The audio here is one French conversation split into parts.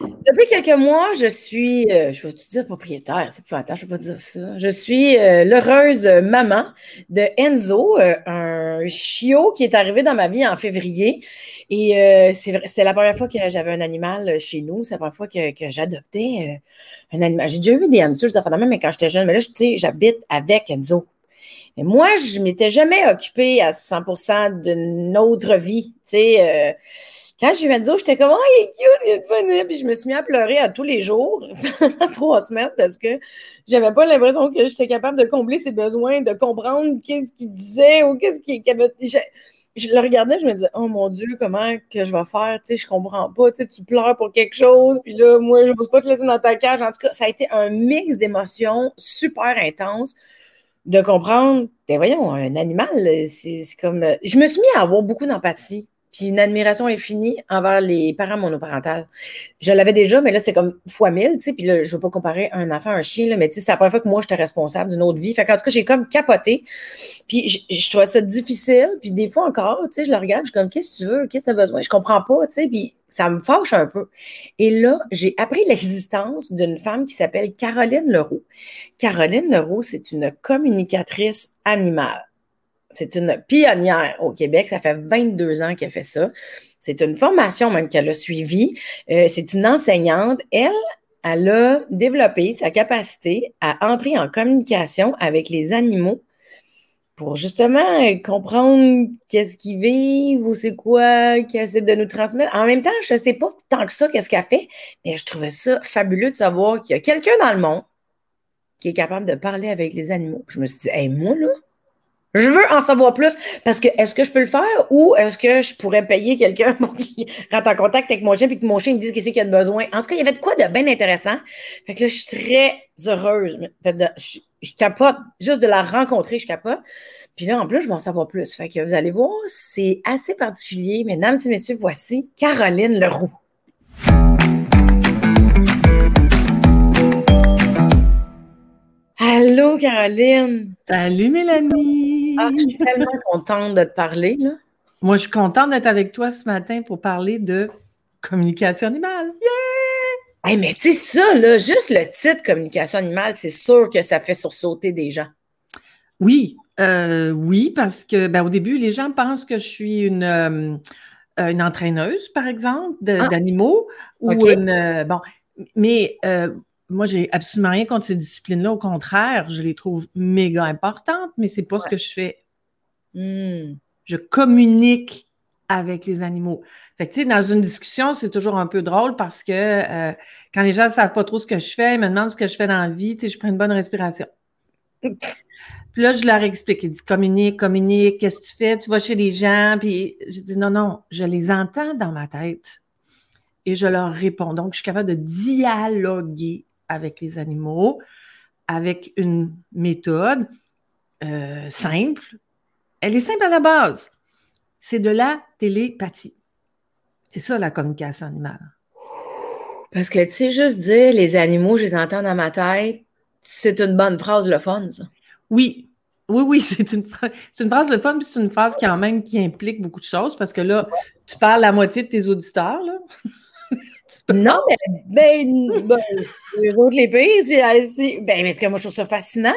Depuis quelques mois, je suis, euh, je vais te dire propriétaire, c'est plus attends, je ne vais pas dire ça. Je suis euh, l'heureuse maman de Enzo, euh, un chiot qui est arrivé dans ma vie en février. Et c'était la première fois que j'avais un animal chez nous. C'est la première fois que, j'adoptais un animal. J'ai déjà eu des hamsters, ça fait même, mais quand j'étais jeune, mais là, tu sais, j'habite avec Enzo. Mais moi, je m'étais jamais occupée à 100% de notre vie. Tu sais, quand j'ai vu Enzo, j'étais comme, oh, il est cute, il est fun. Puis je me suis mis à pleurer à tous les jours pendant trois semaines parce que j'avais pas l'impression que j'étais capable de combler ses besoins, de comprendre qu'est-ce qu'il disait ou qu'est-ce qu'il avait. Je, je, le regardais, je me disais, oh mon Dieu, comment que je vais faire? Tu sais, je comprends pas. Tu sais, tu pleures pour quelque chose, puis là, moi, je n'ose pas te laisser dans ta cage. En tout cas, ça a été un mix d'émotions super intense de comprendre, ben voyons, un animal, c'est comme. Je me suis mis à avoir beaucoup d'empathie puis une admiration infinie envers les parents monoparentales. Je l'avais déjà, mais là, c'était comme fois mille, tu sais, puis là, je veux pas comparer un enfant à un chien, là, mais tu sais, c'était la première fois que moi, j'étais responsable d'une autre vie. Fait qu'en tout cas, j'ai comme capoté, puis je, je, trouvais ça difficile, puis des fois encore, tu sais, je le regarde, je suis comme, qu'est-ce que tu veux, qu'est-ce que tu as besoin? Je comprends pas, tu sais, puis ça me fâche un peu. Et là, j'ai appris l'existence d'une femme qui s'appelle Caroline Leroux. Caroline Leroux, c'est une communicatrice animale. C'est une pionnière au Québec. Ça fait 22 ans qu'elle fait ça. C'est une formation même qu'elle a suivie. Euh, c'est une enseignante. Elle, elle a développé sa capacité à entrer en communication avec les animaux pour justement comprendre qu'est-ce qu'ils vivent ou c'est quoi qu'elle essaie de nous transmettre. En même temps, je ne sais pas tant que ça qu'est-ce qu'elle fait, mais je trouvais ça fabuleux de savoir qu'il y a quelqu'un dans le monde qui est capable de parler avec les animaux. Je me suis dit, hey, moi, là, je veux en savoir plus parce que est-ce que je peux le faire ou est-ce que je pourrais payer quelqu'un pour qu'il rentre en contact avec mon chien et que mon chien me dise qu'est-ce qu'il a de besoin? En tout cas, il y avait de quoi de bien intéressant. Fait que là, je suis très heureuse. je, capote. Juste de la rencontrer, je capote. Puis là, en plus, je vais en savoir plus. Fait que vous allez voir, c'est assez particulier. Mesdames et messieurs, voici Caroline Leroux. Allô, Caroline. Salut, Mélanie. Ah, je suis tellement contente de te parler. Là. Moi, je suis contente d'être avec toi ce matin pour parler de communication animale. Yeah! Hey, mais tu sais, ça, là, juste le titre communication animale, c'est sûr que ça fait sursauter des gens. Oui, euh, oui, parce que ben, au début, les gens pensent que je suis une, euh, une entraîneuse, par exemple, ah. d'animaux. ou une. Euh, bon, mais moi, j'ai absolument rien contre ces disciplines-là. Au contraire, je les trouve méga importantes, mais c'est pas ce que je fais. Hmm. Je communique avec les animaux. Fait que, tu sais, dans une discussion, c'est toujours un peu drôle parce que euh, quand les gens ne savent pas trop ce que je fais, ils me demandent ce que je fais dans la vie, tu sais, je prends une bonne respiration. Puis là, je leur explique. Ils disent communique, communique, qu'est-ce que tu fais? Tu vas chez les gens. Puis je dis non, non, je les entends dans ma tête et je leur réponds. Donc, je suis capable de dialoguer avec les animaux, avec une méthode euh, simple. Elle est simple à la base. C'est de la télépathie. C'est ça la communication animale. Parce que tu sais, juste dire les animaux, je les entends dans ma tête, c'est une bonne phrase, le fun, ça. Oui, oui, oui, c'est une, une, phrase le fun, puis c'est une phrase qui, en même, qui implique beaucoup de choses parce que là, tu parles la moitié de tes auditeurs. Là. non, mais ben, ben, les autres, les pays, c'est ben, parce que moi, je trouve ça fascinant.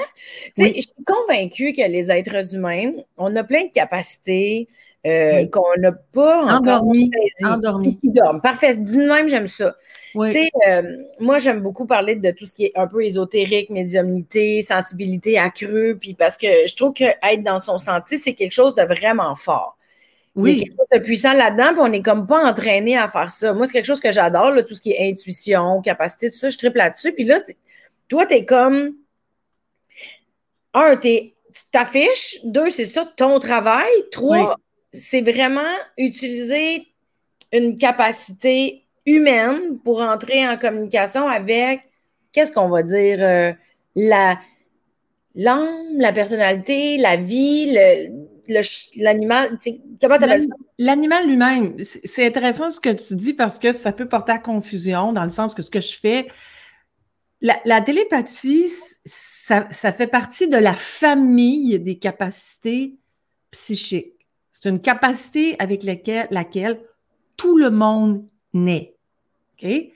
Je suis convaincue que les êtres humains, on a plein de capacités euh, qu'on n'a pas encore endormi, endormi. Qui dorment. Parfait. Dis même, j'aime ça. Euh, moi, j'aime beaucoup parler de tout ce qui est un peu ésotérique, médiumnité, sensibilité accrue, puis parce que je trouve que être dans son sentier, c'est quelque chose de vraiment fort. Oui. Il y a quelque chose de puissant là-dedans, puis on n'est comme pas entraîné à faire ça. Moi, c'est quelque chose que j'adore, tout ce qui est intuition, capacité, tout ça, je triple là-dessus. Puis là, toi, tu es comme. Un, tu t'affiches. Deux, c'est ça, ton travail. Trois, c'est vraiment utiliser une capacité humaine pour entrer en communication avec, qu'est-ce qu'on va dire, euh, la l'âme, la personnalité, la vie, le, l'animal, comment tu ça? L'animal lui-même, c'est intéressant ce que tu dis parce que ça peut porter à confusion dans le sens que ce que je fais, la, télépathie, ça, fait partie de la famille des capacités psychiques. C'est une capacité avec laquelle, laquelle tout le monde naît. OK? Et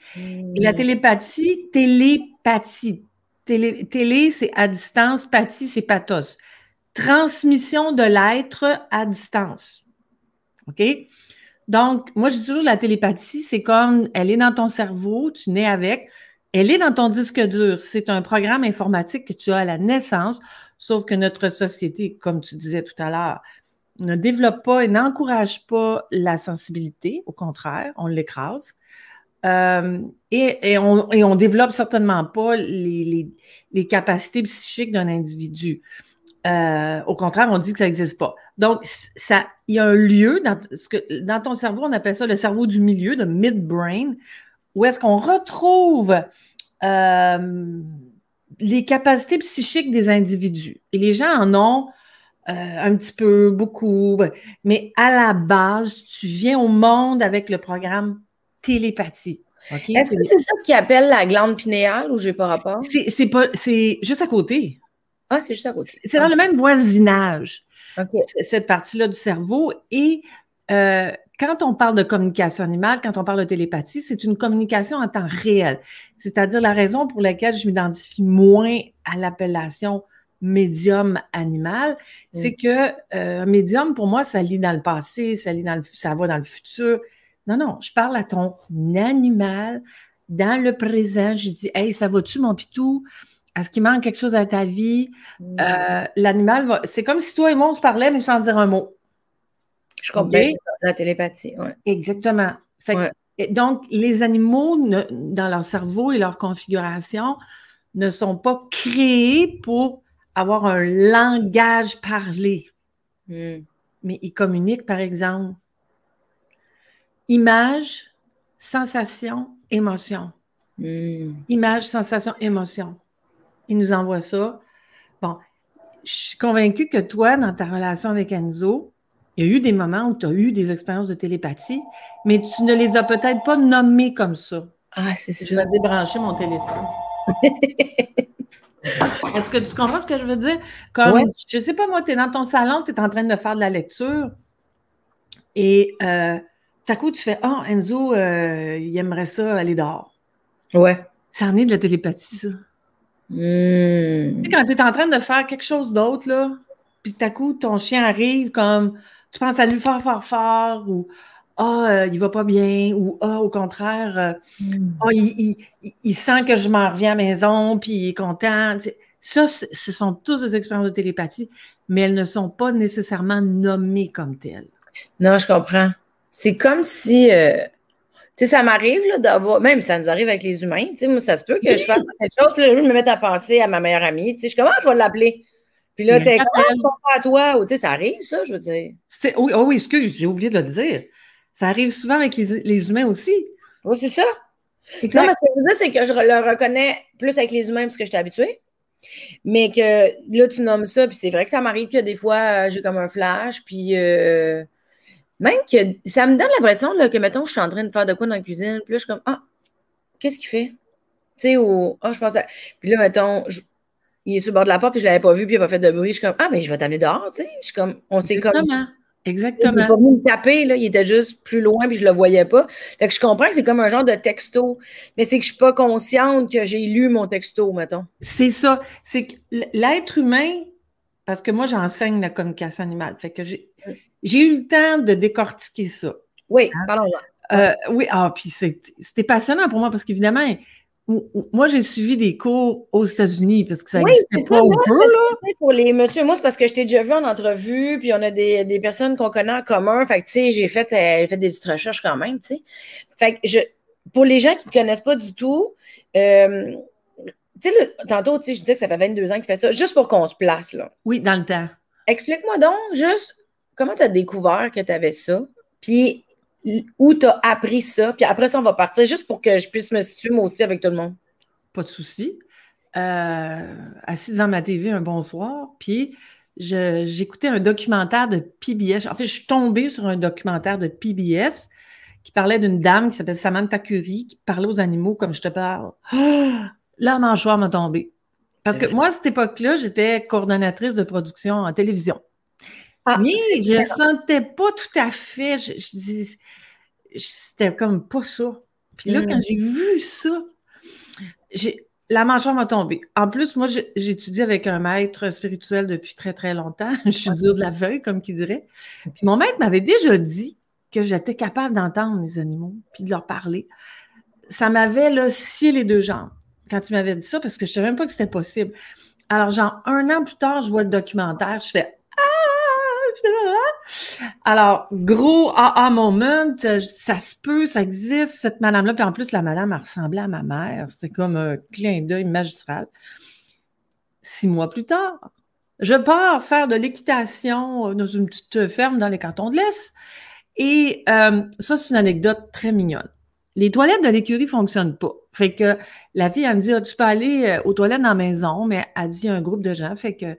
la hmm. télépathie, télépathie. Télé, télé c'est à distance, pathie, c'est pathos. Transmission de l'être à distance. OK? Donc, moi, je dis toujours la télépathie, c'est comme elle est dans ton cerveau, tu nais avec, elle est dans ton disque dur. C'est un programme informatique que tu as à la naissance, sauf que notre société, comme tu disais tout à l'heure, ne développe pas et n'encourage pas la sensibilité. Au contraire, on l'écrase. Euh, et, on, et développe certainement pas les, capacités psychiques d'un individu. Euh, au contraire, on dit que ça n'existe pas. Donc, ça, il y a un lieu dans, ce que, dans ton cerveau, on appelle ça le cerveau du milieu, de mid-brain, où est-ce qu'on retrouve euh, les capacités psychiques des individus. Et les gens en ont un petit peu, beaucoup, mais à la base, tu viens au monde avec le programme télépathie. Est-ce que c'est ça qui appelle la glande pinéale ou j'ai pas rapport? C'est pas c'est juste à côté. Ah, c'est juste à côté. C'est dans le même voisinage. Cette partie-là du cerveau. Et euh, quand on parle de communication animale, quand on parle de télépathie, c'est une communication en temps réel. C'est-à-dire la raison pour laquelle je m'identifie moins à l'appellation médium animal, c'est que euh, un médium, pour moi, ça lit dans le passé, ça lit dans le, ça va dans le futur. Non, non, je parle à ton animal dans le présent. Je dis, hey, ça va-tu, mon pitou? Est-ce qu'il manque quelque chose à ta vie? Euh, l'animal va. C'est comme si toi et moi, on se parlait, mais sans dire un mot. Je comprends la télépathie. Ouais. Exactement. donc, les animaux, dans leur cerveau et leur configuration, ne sont pas créés pour avoir un langage parlé. Hmm. Mais ils communiquent, par exemple, Image, sensation, émotion. Hmm. Image, sensation, émotion. Il nous envoie ça. Bon, je suis convaincue que toi, dans ta relation avec Enzo, il y a eu des moments où tu as eu des expériences de télépathie, mais tu ne les as peut-être pas nommées comme ça. Ah, c'est ça. Je vais débrancher mon téléphone. Est-ce que tu comprends ce que je veux dire? Comme, je ne sais pas, moi, tu es dans ton salon, tu es en train de faire de la lecture et euh, à coup, tu fais Ah, Enzo, euh, il aimerait ça aller dehors. Ouais. Ça en est de la télépathie, ça. Hmm. Tu sais, quand tu es en train de faire quelque chose d'autre, là, puis à coup, ton chien arrive comme tu penses à lui fort, fort, fort, ou Ah, euh, il va pas bien, ou Ah, au contraire, euh, hmm. ah, il, sent que je m'en reviens à la maison, puis il est content. Ça, ce sont tous des expériences de télépathie, mais elles ne sont pas nécessairement nommées comme telles. Non, je comprends. C'est comme si, euh, sais, ça m'arrive d'avoir, même ça nous arrive avec les humains, tu sais, moi, ça se peut que je fasse quelque chose, puis là, je me mette à penser à ma meilleure amie, tu sais, je suis comme, ah, je vais l'appeler. Puis là, tu es comme, à toi, ou tu sais, ça arrive, ça, je veux dire. Oui, oh oui, excuse, j'ai oublié de le dire. Ça arrive souvent avec les, humains aussi. Oui, c'est ça. Non, mais ce que je veux dire, c'est que je le reconnais plus avec les humains parce que je suis habituée. Mais que là, tu nommes ça, puis c'est vrai que ça m'arrive que des fois, euh, j'ai comme un flash, puis euh, même que ça me donne l'impression que, mettons, je suis en train de faire de quoi dans la cuisine, puis là, je suis comme, ah, qu'est-ce qu'il fait? Tu sais, ou, ah, je pense à... Puis là, mettons, il est sur le bord de la porte, puis je ne l'avais pas vu, puis il n'a pas fait de bruit. Je suis comme, ah, mais je vais t'amener dehors, tu sais. Je suis comme, on s'est comme. Exactement. Il n'est pas venu me taper, là, il était juste plus loin, puis je ne le voyais pas. Fait que je comprends que c'est comme un genre de texto, mais c'est que je ne suis pas consciente que j'ai lu mon texto, mettons. C'est ça. C'est que l'être humain, parce que moi, j'enseigne la communication animale. Fait que j'ai j'ai eu le temps de décortiquer ça. Oui, hein? parlons-en. Euh, oui, ah, puis c'était passionnant pour moi parce qu'évidemment, moi, j'ai suivi des cours aux États-Unis parce que ça n'existait pas au peu. Là. Pour les monsieur, moi, c'est parce que je t'ai déjà vu en entrevue, puis on a des, personnes qu'on connaît en commun. Fait que, tu sais, j'ai fait, euh, fait des petites recherches quand même, tu sais. Fait que, je, pour les gens qui ne te connaissent pas du tout, euh, tu sais, tantôt, tu sais, je disais que ça fait 22 ans que tu fais ça, juste pour qu'on se place, là. Oui, dans le temps. Explique-moi donc, juste, comment tu as découvert que tu avais ça? Puis où tu as appris ça? Puis après ça, on va partir juste pour que je puisse me situer moi aussi avec tout le monde. Pas de souci. Euh, assis devant ma TV un bon soir, puis j'écoutais un documentaire de PBS. En fait, je suis tombée sur un documentaire de PBS qui parlait d'une dame qui s'appelle Samantha Curie, qui parlait aux animaux comme je te parle. Là, mâchoire m'a tombé. Parce que moi, à cette époque-là, j'étais coordonnatrice de production en télévision. Ah, mais je ne sentais pas tout à fait. Je, dis, c'était comme pas ça. Puis là, quand mm. j'ai vu ça, la mâchoire m'a tombé. En plus, moi, j'étudie avec un maître spirituel depuis très, très longtemps. je suis dure de la feuille, comme qui dirait. Puis mon maître m'avait déjà dit que j'étais capable d'entendre les animaux, puis de leur parler. Ça m'avait, là, scié les deux jambes quand il m'avait dit ça, parce que je ne savais même pas que c'était possible. Alors, genre, un an plus tard, je vois le documentaire, je fais alors, gros ah moment, ça se peut, ça existe, cette madame-là. Puis en plus, la madame, a ressemblait à ma mère. C'était comme un clin d'œil magistral. Six mois plus tard, je pars faire de l'équitation euh, dans une petite ferme dans les cantons de l'Est. Et euh, ça, c'est une anecdote très mignonne. Les toilettes de l'écurie fonctionnent pas. Fait que la fille, elle me dit, ah, tu peux aller euh, aux toilettes dans la maison, mais elle dit un groupe de gens. Fait que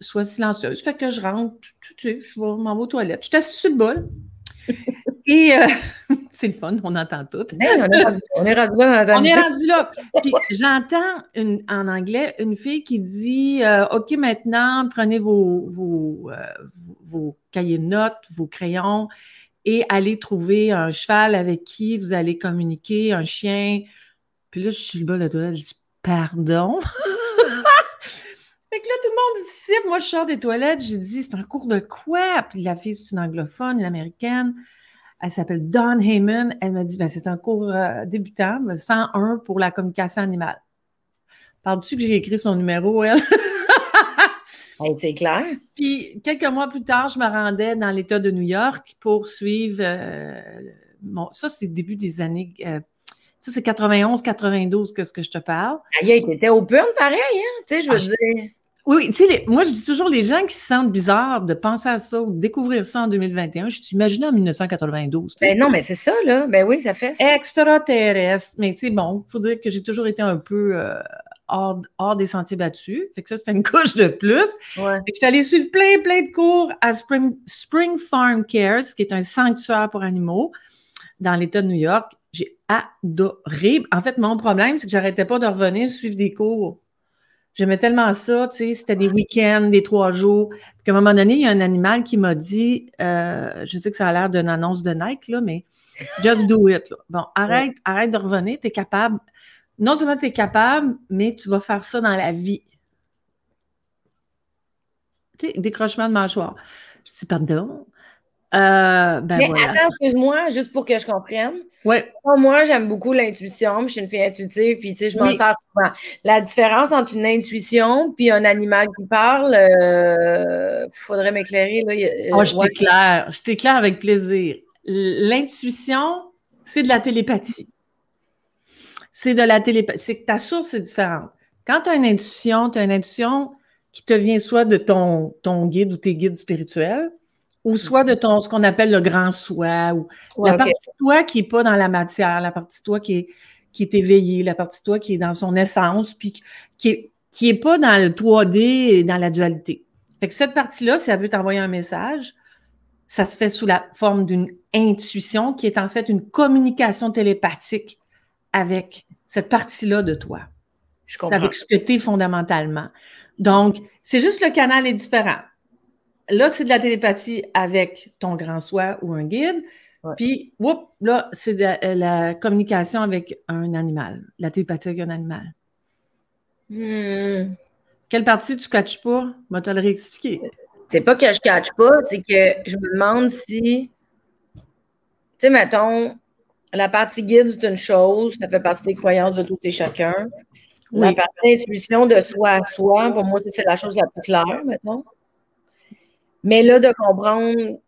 sois silencieuse. Fait que je rentre, tu sais, je m'en vais aux toilettes. Je suis assise sur le bol. Et euh, c'est le fun, on entend tout. on, est rendu, on est rendu là. On est rendu là. Puis j'entends en anglais une fille qui dit euh, OK, maintenant, prenez vos, vos, euh, vos cahiers de notes, vos crayons et allez trouver un cheval avec qui vous allez communiquer, un chien. Puis là, je suis le bol de toilette, je dis Pardon? Fait que là, tout le monde dit moi je sors des toilettes, j'ai dit c'est un cours de quoi? Puis la fille, c'est une anglophone, une américaine. Elle s'appelle Dawn Heyman. Elle m'a dit ben, c'est un cours euh, débutant, 101 pour la communication animale. Parles-tu que j'ai écrit son numéro, elle? c'est clair. Puis quelques mois plus tard, je me rendais dans l'État de New York pour suivre. Euh, ça, c'est le début des années euh, ça, c'est 91, 92, qu'est-ce que je te parle. Aïe, t'étais open pareil, hein? Tu sais, je veux ah, dire. Oui, tu sais, moi, je dis toujours, les gens qui se sentent bizarres de penser à ça ou de découvrir ça en 2021, je t'imagine en 1992. Ben non, mais c'est ça, là. Ben oui, ça fait ça. Extraterrestre. Mais tu sais, bon, il faut dire que j'ai toujours été un peu euh, hors, des sentiers battus. Fait que ça, c'était une couche de plus. Ouais. Fait que je suis allée suivre plein, plein de cours à Spring, Spring Farm Cares, qui est un sanctuaire pour animaux dans l'État de New York. J'ai adoré. En fait, mon problème, c'est que j'arrêtais pas de revenir suivre des cours. J'aimais tellement ça, tu sais, c'était des week-ends, des trois jours. Puis qu'à un moment donné, il y a un animal qui m'a dit, euh, je sais que ça a l'air d'une annonce de Nike, là, mais just do it. Bon, arrête, arrête de revenir, tu es capable. Non seulement tu es capable, mais tu vas faire ça dans la vie. Tu sais, décrochement de mâchoire. Je dis, pardon, euh, ben Mais attends, excuse-moi, juste pour que je comprenne. Ouais. Moi, j'aime beaucoup l'intuition, je suis une fille intuitive, puis tu sais, je m'en sers souvent. La différence entre une intuition puis un animal qui parle, il euh, faudrait m'éclairer. Là. Oh, je t'éclaire, je t'éclaire avec plaisir. L'intuition, c'est de la télépathie. C'est de la télépathie. C'est que ta source est différente. Quand tu as une intuition, tu as une intuition qui te vient soit de ton, ton guide ou tes guides spirituels, ou soit de ton ce qu'on appelle le grand soi, ou la partie de toi qui n'est pas dans la matière, la partie de toi qui est, qui est éveillée, la partie de toi qui est dans son essence, puis qui est, qui est pas dans le 3D et dans la dualité. Fait que cette partie-là, si elle veut t'envoyer un message, ça se fait sous la forme d'une intuition qui est en fait une communication télépathique avec cette partie-là de toi. Je comprends. Avec ce que tu es fondamentalement. Donc, c'est juste le canal est différent là, c'est de la télépathie avec ton grand soi ou un guide. Puis, whoop, là, c'est de la, communication avec un animal, la télépathie avec un animal. Hmm. Quelle partie tu ne catches pas? Je te le réexpliquer. C'est pas que je ne catch pas, c'est que je me demande si, tu sais, mettons, la partie guide, c'est une chose, ça fait partie des croyances de tout et chacun. La partie intuition de soi à soi, pour moi, c'est la chose la plus claire, mettons. Mais là, de comprendre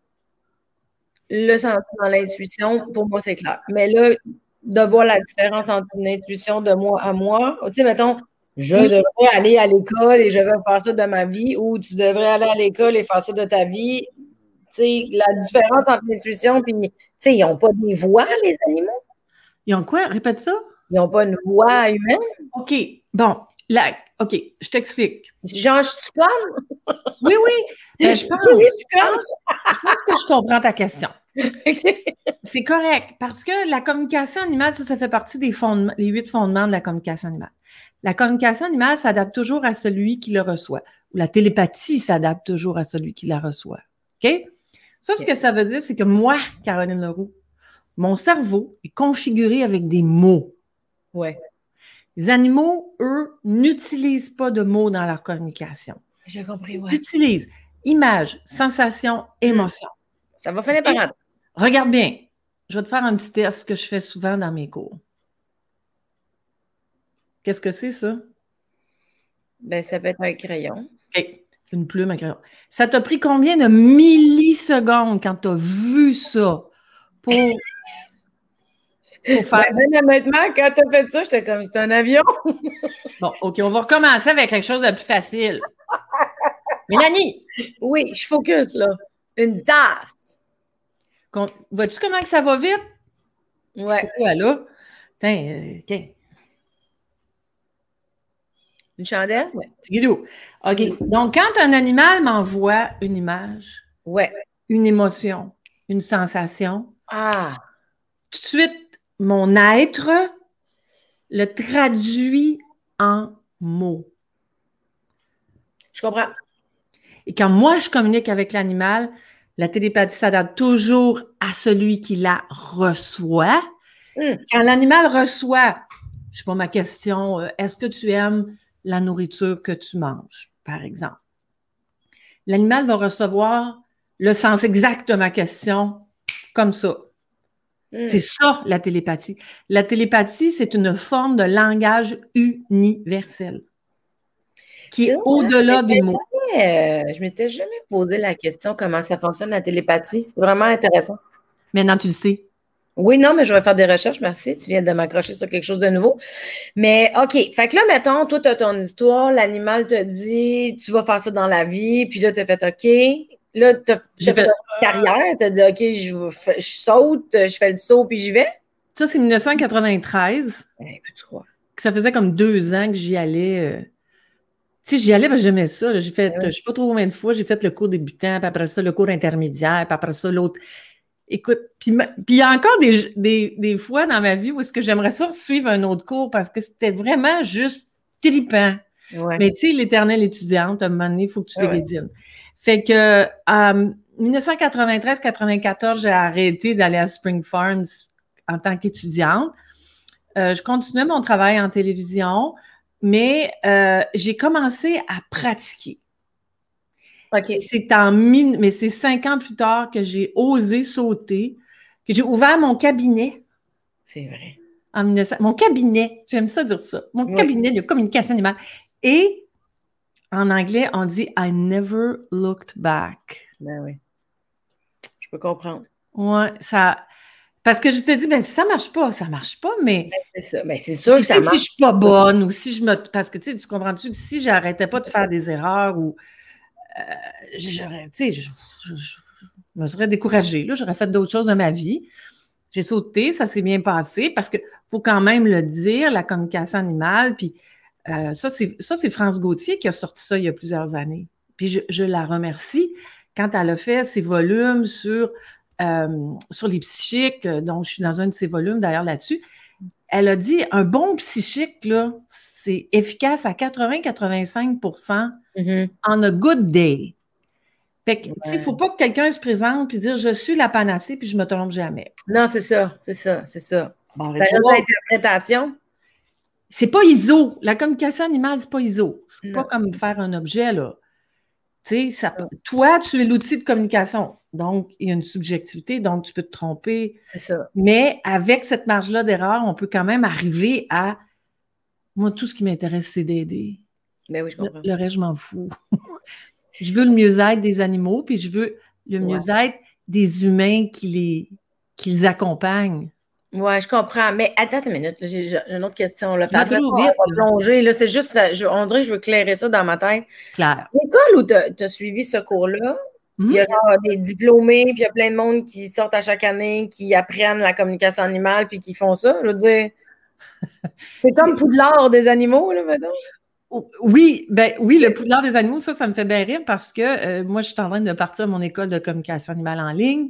le sentiment dans l'intuition, pour moi, c'est clair. Mais là, de voir la différence entre une intuition de moi à moi, tu sais, mettons, je devrais aller à l'école et je vais faire ça de ma vie, ou tu devrais aller à l'école et faire ça de ta vie. Tu sais, la différence entre l'intuition puis, tu sais, ils n'ont pas des voix, les animaux? Ils ont quoi? Répète ça. Ils n'ont pas une voix humaine? OK. Bon, Là, OK, je t'explique. Genre, je suis Oui, oui. Ben, je, pense, je, pense, que je comprends ta question. C'est correct, parce que la communication animale, ça, ça fait partie des fondements, les huit fondements de la communication animale. La communication animale s'adapte toujours à celui qui le reçoit. Ou la télépathie s'adapte toujours à celui qui la reçoit. OK? Ça, ce que ça veut dire, c'est que moi, Caroline Leroux, mon cerveau est configuré avec des mots. Ouais. Les animaux, eux, n'utilisent pas de mots dans leur communication. J'ai compris, ouais. Ils utilisent images, sensations, émotions. Ça va finir par rentrer. Regarde bien. Je vais te faire un petit test que je fais souvent dans mes cours. Qu'est-ce que c'est, ça? Ben, ça peut être un crayon. OK. Une plume, un crayon. Ça t'a pris combien de millisecondes quand tu as vu ça pour, pour faire. Ben, honnêtement, quand tu as fait ça, j'étais comme c'est un avion. Bon, OK, on va recommencer avec quelque chose de plus facile. Mélanie! Oui, je focus, là. Une tasse. Con- Vois-tu comment que ça va vite? Ouais. Ouais, là. Tiens, euh, OK. Une chandelle? Ouais. Petit guidou. OK. Donc, quand un animal m'envoie une image, Ouais. une émotion, une sensation, Ah. tout de suite, mon être le traduit en mots. Je comprends. Et quand moi, je communique avec l'animal, la télépathie s'adapte toujours à celui qui la reçoit. Hmm. Quand l'animal reçoit, je sais pas ma question, euh, est-ce que tu aimes la nourriture que tu manges, par exemple? L'animal va recevoir le sens exact de ma question comme ça. C'est ça, la télépathie. La télépathie, c'est une forme de langage universel qui est au-delà des mots. Euh, je m'étais jamais posé la question comment ça fonctionne la télépathie. C'est vraiment intéressant. Maintenant, tu le sais. Oui, non, mais je vais faire des recherches, merci. Tu viens de m'accrocher sur quelque chose de nouveau. Mais OK, fait que là, mettons, toi, tu as ton histoire, l'animal te dit, tu vas faire ça dans la vie, puis là, tu as fait OK. Là, tu as, J'ai fait carrière, tu as dit OK, je, vais fa- je saute, je fais le saut, puis j'y vais? Ça, c'est 1993. Eh, peux-tu croire? que Ça faisait comme deux ans que j'y allais. euh. Tu sais, j'y allais parce que j'aimais ça. J'ai fait, Ouais. je sais pas trop combien de fois, j'ai fait le cours débutant, puis après ça, le cours intermédiaire, puis après ça, l'autre. Écoute, puis il y a encore des, des, des fois dans ma vie où est-ce que j'aimerais ça suivre un autre cours parce que c'était vraiment juste tripant. Ouais. Mais tu sais, l'éternelle étudiante, à un moment donné, il faut que tu Ah ouais. Fait que en 1993-94, j'ai arrêté d'aller à Spring Farms en tant qu'étudiante. Euh, je continuais mon travail en télévision, mais euh, j'ai commencé à pratiquer. OK. C'est en mille- mais c'est cinq ans plus tard que j'ai osé sauter, que j'ai ouvert mon cabinet C'est vrai. en 1900. Mon cabinet, j'aime ça dire ça. Mon Oui. cabinet de communication animale. Et en anglais, on dit I never looked back. Ben oui. Je peux comprendre. Ouais, ça. Parce que je te dis, ben si ça marche pas, ça marche pas, mais C'est ça. Ben, c'est sûr que ça marche. si je suis pas bonne ou si je me. Parce que tu sais, tu comprends-tu que si j'arrêtais pas de faire des erreurs ou euh, j'aurais, tu sais, je, je- je me serais découragée, là, j'aurais fait d'autres choses de ma vie. J'ai sauté, ça s'est bien passé parce que faut quand même le dire, la communication animale, puis euh, ça, c'est France Gauthier qui a sorti ça il y a plusieurs années. Puis je, je la remercie quand elle a fait ses volumes sur, euh, sur les psychiques, euh, dont je suis dans un de ses volumes d'ailleurs là-dessus. Elle a dit un bon psychique, là, c'est efficace à 80-85 Mhm. on a good day. Fait que, tu sais, il Ouais. faut pas que quelqu'un se présente puis dire je suis la panacée puis je me trompe jamais. Non, c'est ça. C'est ça. C'est ça. Bon, Ça reste l'interprétation. C'est pas ISO. La communication animale, c'est pas ISO. C'est Non. pas comme faire un objet, là. Tu sais, ça, toi, tu es l'outil de communication. Donc, il y a une subjectivité, donc tu peux te tromper. C'est ça. Mais avec cette marge-là d'erreur, on peut quand même arriver à. Moi, tout ce qui m'intéresse, c'est d'aider. Ben oui, je Le, comprends. le reste, je m'en fous. je veux le mieux-être des animaux, puis je veux le Ouais. mieux-être des humains qui les, qui les accompagnent. Ouais, je comprends. Mais attends une minute. J'ai une autre question. Là. Là. plonger. Là, c'est juste, ça, je- on dirait que je veux clairer ça dans ma tête. Claire. L'école où tu as suivi ce cours-là, il y a genre des diplômés, puis il y a plein de monde qui sortent à chaque année, qui apprennent la communication animale, puis qui font ça. Je veux dire, c'est comme Poudlard des animaux, là, maintenant. Oh, Oui, ben oui, le poudlard des animaux, ça, ça me fait bien rire parce que euh, moi, je suis en train de partir à mon école de communication animale en ligne.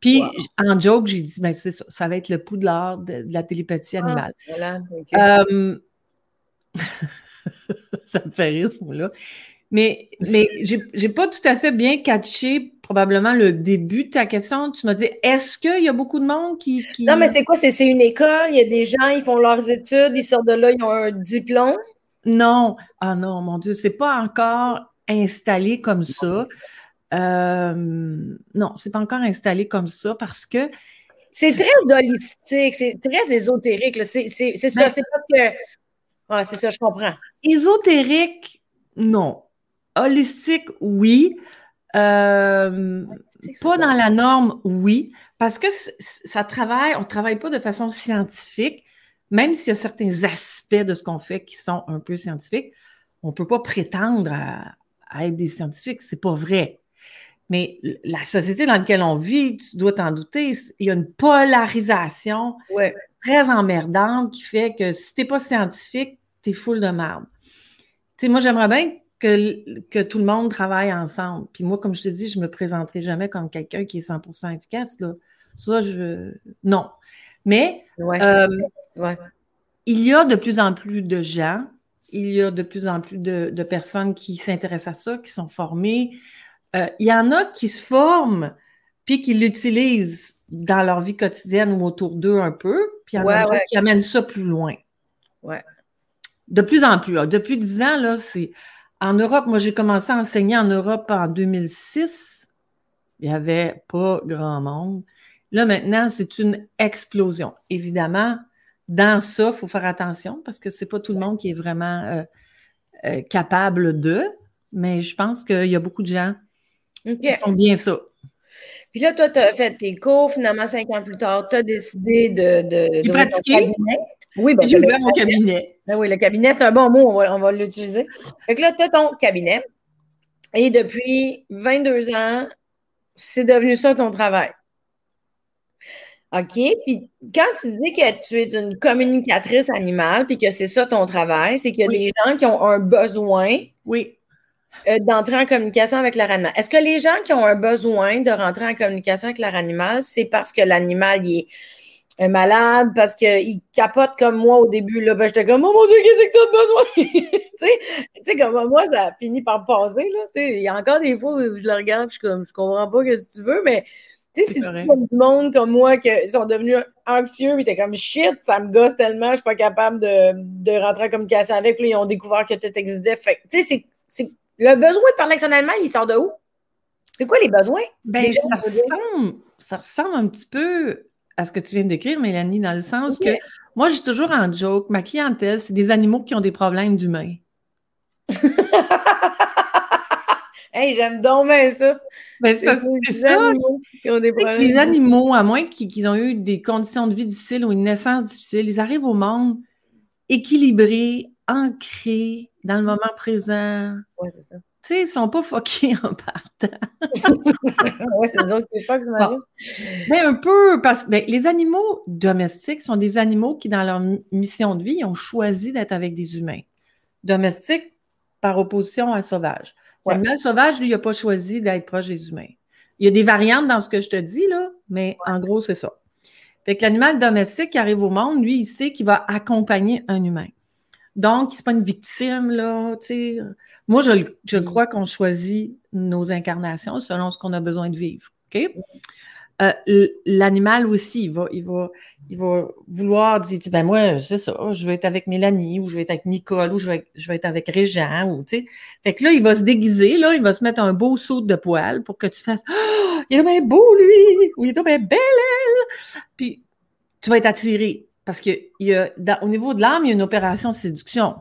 Puis, Wow. en joke, j'ai dit, ben c'est ça, ça va être le poudlard de, de la télépathie Ah. animale. Voilà. Euh, ça me fait rire, ce mot-là. Mais, mais j'ai pas tout à fait bien catché probablement le début de ta question. Tu m'as dit, est-ce qu'il y a beaucoup de monde qui. Non, mais c'est quoi? C'est une école, il y a des gens, ils font leurs études, ils sortent de là, ils ont un diplôme? Non. Ah non, mon Dieu, c'est pas encore installé comme ça. Euh, non, c'est pas encore installé comme ça parce que. C'est très holistique, c'est très ésotérique. C'est ça, c'est parce que. Ah, c'est ça, je comprends. Ésotérique, non. Holistique, oui. Euh, pas dans la norme, oui, parce que ça travaille, on ne travaille pas de façon scientifique, même s'il y a certains aspects de ce qu'on fait qui sont un peu scientifiques, on ne peut pas prétendre à, être des scientifiques, c'est pas vrai. Mais la société dans laquelle on vit, tu dois t'en douter, il y a une polarisation très emmerdante qui fait que si tu n'es pas scientifique, tu es full de merde. Tu sais, moi, j'aimerais bien que, que, tout le monde travaille ensemble. Puis moi, comme je te dis, je me présenterai jamais comme quelqu'un qui est 100% efficace. Là. Ça, je... Non. Mais euh, il y a de plus en plus de gens, il y a de plus en plus de, personnes qui s'intéressent à ça, qui sont formées. Euh, il y en a qui se forment, puis qui l'utilisent dans leur vie quotidienne ou autour d'eux un peu, puis il y en a qui amènent ça plus loin. Ouais. De plus en plus. Depuis dix ans, là, c'est en Europe, moi, j'ai commencé à enseigner en Europe en 2006. Il n'y avait pas grand monde. Là, maintenant, c'est une explosion. Évidemment, dans ça, il faut faire attention parce que ce n'est pas tout le monde qui est vraiment euh, euh, capable de, mais je pense qu'il y a beaucoup de gens qui font bien ça. Puis là, toi, tu as fait tes cours, finalement, cinq ans plus tard, tu as décidé de, de, de pratiquer. Oui, ben, j'ai ouvert mon cabinet. Ben oui, le cabinet, c'est un bon mot, on va, l'utiliser. Fait que là, tu as ton cabinet. Et depuis 22 ans, c'est devenu ça ton travail. OK? Puis quand tu dis que tu es une communicatrice animale, puis que c'est ça ton travail, c'est qu'il y a des gens qui ont un besoin oui. Euh, d'entrer en communication avec leur animal. Est-ce que les gens qui ont un besoin de rentrer en communication avec leur animal, c'est parce que l'animal est un malade parce qu'il capote comme moi au début. Là, ben, j'étais comme, oh mon Dieu, qu'est-ce que tu as besoin? tu sais, comme moi, ça a fini par passer. Il y a encore des fois où je le regarde, je suis comme, je comprends pas ce que tu veux, mais tu sais, si tu comme du monde comme moi qui sont devenus anxieux, ils étaient comme shit, ça me gosse tellement, je suis pas capable de, de rentrer en communication avec, puis ils ont découvert que tu existais. Fait tu sais, c'est le besoin de parler avec son animal, il sort de où? C'est quoi les besoins? Ben, ça, ressemble, ça ressemble un petit peu à ce que tu viens de décrire, Mélanie, dans le sens que moi, j'ai toujours en joke, ma clientèle, c'est des animaux qui ont des problèmes d'humains. hey, j'aime donc bien ça. Ben, c'est parce que c'est ça. Qui ont des problèmes. Les animaux, à moins qu'ils ont eu des conditions de vie difficiles ou une naissance difficile, ils arrivent au monde équilibrés, ancrés dans le moment présent. Oui, c'est ça tu sais, ils sont pas fuckés en partant. oui, c'est qui fuck, bon. Mais un peu, parce que ben, les animaux domestiques sont des animaux qui, dans leur mission de vie, ont choisi d'être avec des humains. Domestiques par opposition à sauvage. L'animal sauvage, lui, il n'a pas choisi d'être proche des humains. Il y a des variantes dans ce que je te dis, là, mais en gros, c'est ça. Fait que l'animal domestique qui arrive au monde, lui, il sait qu'il va accompagner un humain. Donc, c'est pas une victime, là, tu sais. Moi, je, je mm. crois qu'on choisit nos incarnations selon ce qu'on a besoin de vivre, OK? Euh, l'animal aussi, il va, il, va, il va vouloir dire, ben moi, c'est ça, je vais être avec Mélanie, ou je vais être avec Nicole, ou je vais, je vais être avec Régent, ou tu sais. Fait que là, il va se déguiser, là, il va se mettre un beau saut de poil pour que tu fasses, oh, il est bien beau, lui, ou il est bien belle, elle. Puis, tu vas être attiré. Parce que y a, au niveau de l'âme, il y a une opération de séduction.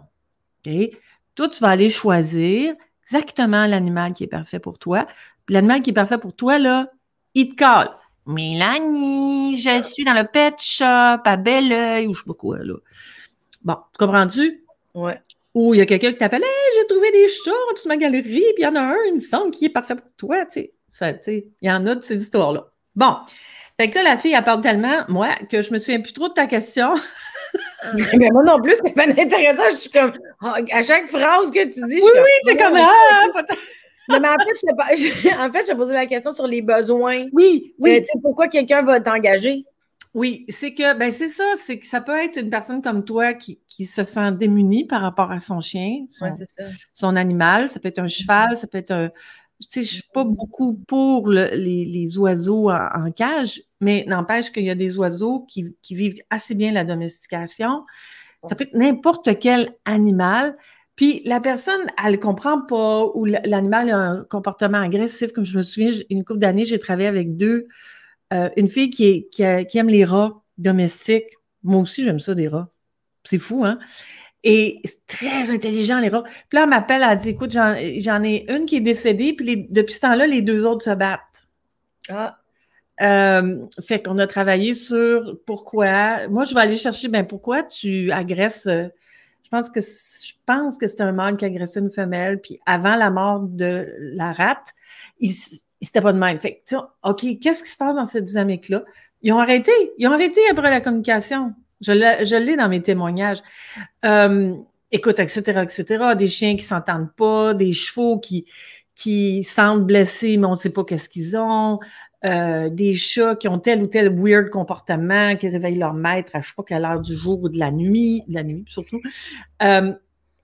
Toi, tu vas aller choisir exactement l'animal qui est parfait pour toi. L'animal qui est parfait pour toi, là, il te colle. Mélanie, je suis dans le pet shop à Belleuil ou je sais pas quoi, là. Bon, comprends-tu? Ouais. Ou il y a quelqu'un qui t'appelle Hey, j'ai trouvé des chats en dessous de ma galerie, puis il y en a un, il me semble, qui est parfait pour toi. Tu sais, il y en a de ces histoires-là. Bon. Fait que là, la fille, elle parle tellement, moi, que je me souviens plus trop de ta question. mais moi non plus, c'est pas intéressant. Je suis comme, ah, à chaque phrase que tu dis, oui, oui, c'est comme, ah, mais en fait, je en fait, posé la question sur les besoins. Oui, oui. Euh, sais pourquoi quelqu'un va t'engager? Oui, c'est que, ben c'est ça, c'est que ça peut être une personne comme toi qui, qui se sent démunie par rapport à son chien, son, son animal. Ça peut être un cheval, ça peut être un, je suis pas beaucoup pour les, oiseaux en, cage, mais n'empêche qu'il y a des oiseaux qui, vivent assez bien la domestication. Ça peut être n'importe quel animal. Puis la personne, elle ne comprend pas ou l'animal a un comportement agressif. Comme je me souviens, une couple d'années, j'ai travaillé avec deux. Euh, une fille qui, qui aime les rats domestiques. Moi aussi, j'aime ça, des rats. C'est fou, hein? Et très intelligent, les rats. Puis là, elle m'appelle, elle dit Écoute, j'en ai une qui est décédée, puis depuis ce temps-là, les deux autres se battent. Ah. Euh, fait qu'on a travaillé sur pourquoi. Moi, je vais aller chercher, ben pourquoi tu agresses. Euh, je pense que je pense que c'était un mâle qui agressait une femelle, puis avant la mort de la rate, il, c'était pas de même. Fait que, OK, qu'est-ce qui se passe dans cette dynamique-là? Ils ont arrêté. Ils ont arrêté après la communication. Je l'ai dans mes témoignages. Euh, écoute, etc., etc. Des chiens qui s'entendent pas, des chevaux qui, qui sentent blessés, mais on ne sait pas qu'est-ce qu'ils ont. Euh, des chats qui ont tel ou tel weird comportement, qui réveillent leur maître à je sais pas quelle heure du jour ou de la nuit, de la nuit surtout. Euh,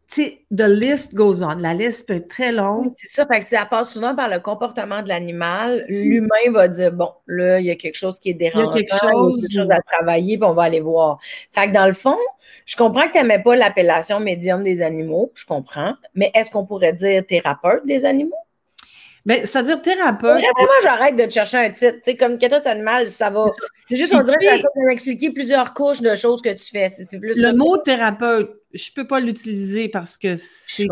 tu sais, the list goes on. La liste peut être très longue. C'est ça, parce que ça passe souvent par le comportement de l'animal. L'humain va dire, bon, là, il y a quelque chose qui est dérangeant, il y a quelque chose, à travailler, puis on va aller voir. Fait que dans le fond, je comprends que tu n'aimais pas l'appellation médium des animaux, je comprends, mais est-ce qu'on pourrait dire thérapeute des animaux? Ben, c'est-à-dire thérapeute. Vraiment, j'arrête de te chercher un titre. Tu sais, comme catastrophe animal, ça va. C'est juste, on dirait que ça va m'expliquer plusieurs couches de choses que tu fais. C'est plus le mot thérapeute, je ne peux pas l'utiliser parce que c'est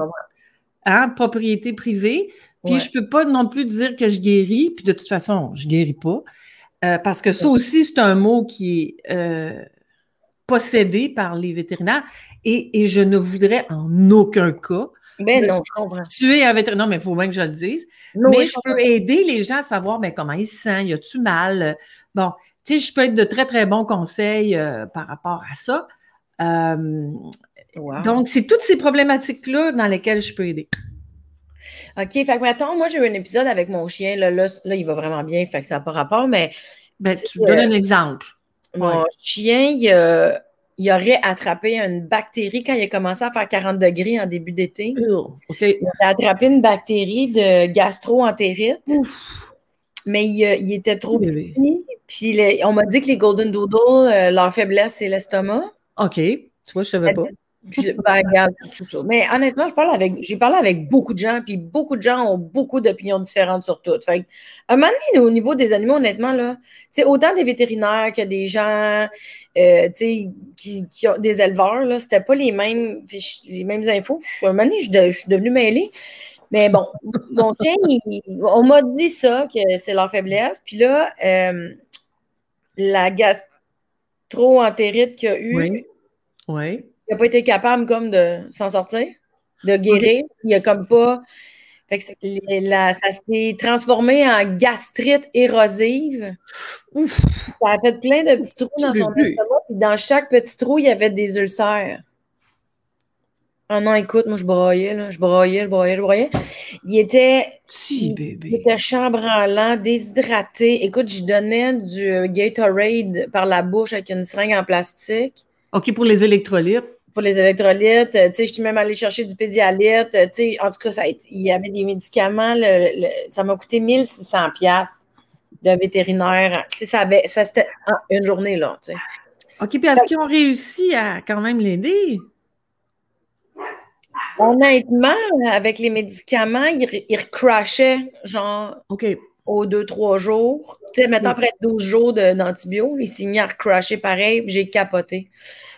hein, propriété privée. Puis je ne peux pas non plus dire que je guéris. Puis de toute façon, je ne guéris pas. Euh, parce que ça aussi, c'est un mot qui est euh, possédé par les vétérinaires. Et, et je ne voudrais en aucun cas ben non, je comprends. Tu es un vétérinaire, non, mais il faut bien que je le dise. mais je, peux aider les gens à savoir ben, comment ils se sentent, y a-tu mal? Bon, tu sais, je peux être de très, très bons conseils euh, par rapport à ça. Euh, donc, c'est toutes ces problématiques-là dans lesquelles je peux aider. OK, fait que maintenant, moi, j'ai eu un épisode avec mon chien. Là, là, il va vraiment bien, fait que ça n'a pas rapport, mais. Ben, tu me donnes un exemple. Mon chien, il a il aurait attrapé une bactérie quand il a commencé à faire 40 degrés en début d'été. Il a attrapé une bactérie de gastro-entérite. Mais il, était trop petit. Puis on m'a dit que les Golden Doodle, euh, leur faiblesse, c'est l'estomac. OK. Tu vois, je ne savais pas. Ben, Mais honnêtement, je parle avec, j'ai parlé avec beaucoup de gens, puis beaucoup de gens ont beaucoup d'opinions différentes sur tout. Fait un moment donné, au niveau des animaux, honnêtement, là, autant des vétérinaires que des gens euh, qui, qui, ont des éleveurs, là, c'était pas les mêmes, les mêmes infos. Un moment donné, je, suis devenue mêlée. Mais bon, mon chien, on m'a dit ça, que c'est leur faiblesse. Puis là, euh, la gastro-entérite qu'il a eu. Oui. oui il n'a pas été capable comme de s'en sortir, de guérir. Il a comme pas. Fait que ça s'est transformé en gastrite érosive. Ça a fait plein de petits trous dans son estomac. Puis dans chaque petit trou, il y avait des ulcères. Oh non, écoute, moi je broyais, là. Je broyais, je broyais, je broyais. Il était. Si, bébé. Il était chambranlant, déshydraté. Écoute, je donnais du Gatorade par la bouche avec une seringue en plastique. OK, pour les électrolytes. Pour les électrolytes, euh, tu sais, je suis même allée chercher du pédialyte, euh, tu sais, en tout cas, ça il y avait des médicaments, ça m'a coûté 1600 pièces d'un vétérinaire. Tu sais, ça avait, ça c'était une journée, là, tu sais. OK, puis est-ce qu'ils ont réussi à quand même l'aider? Honnêtement, avec les médicaments, ils, ils recrashaient, genre, OK aux deux, trois jours. Tu sais, mettons après 12 jours d'antibio, il s'est mis à crasher pareil, j'ai capoté.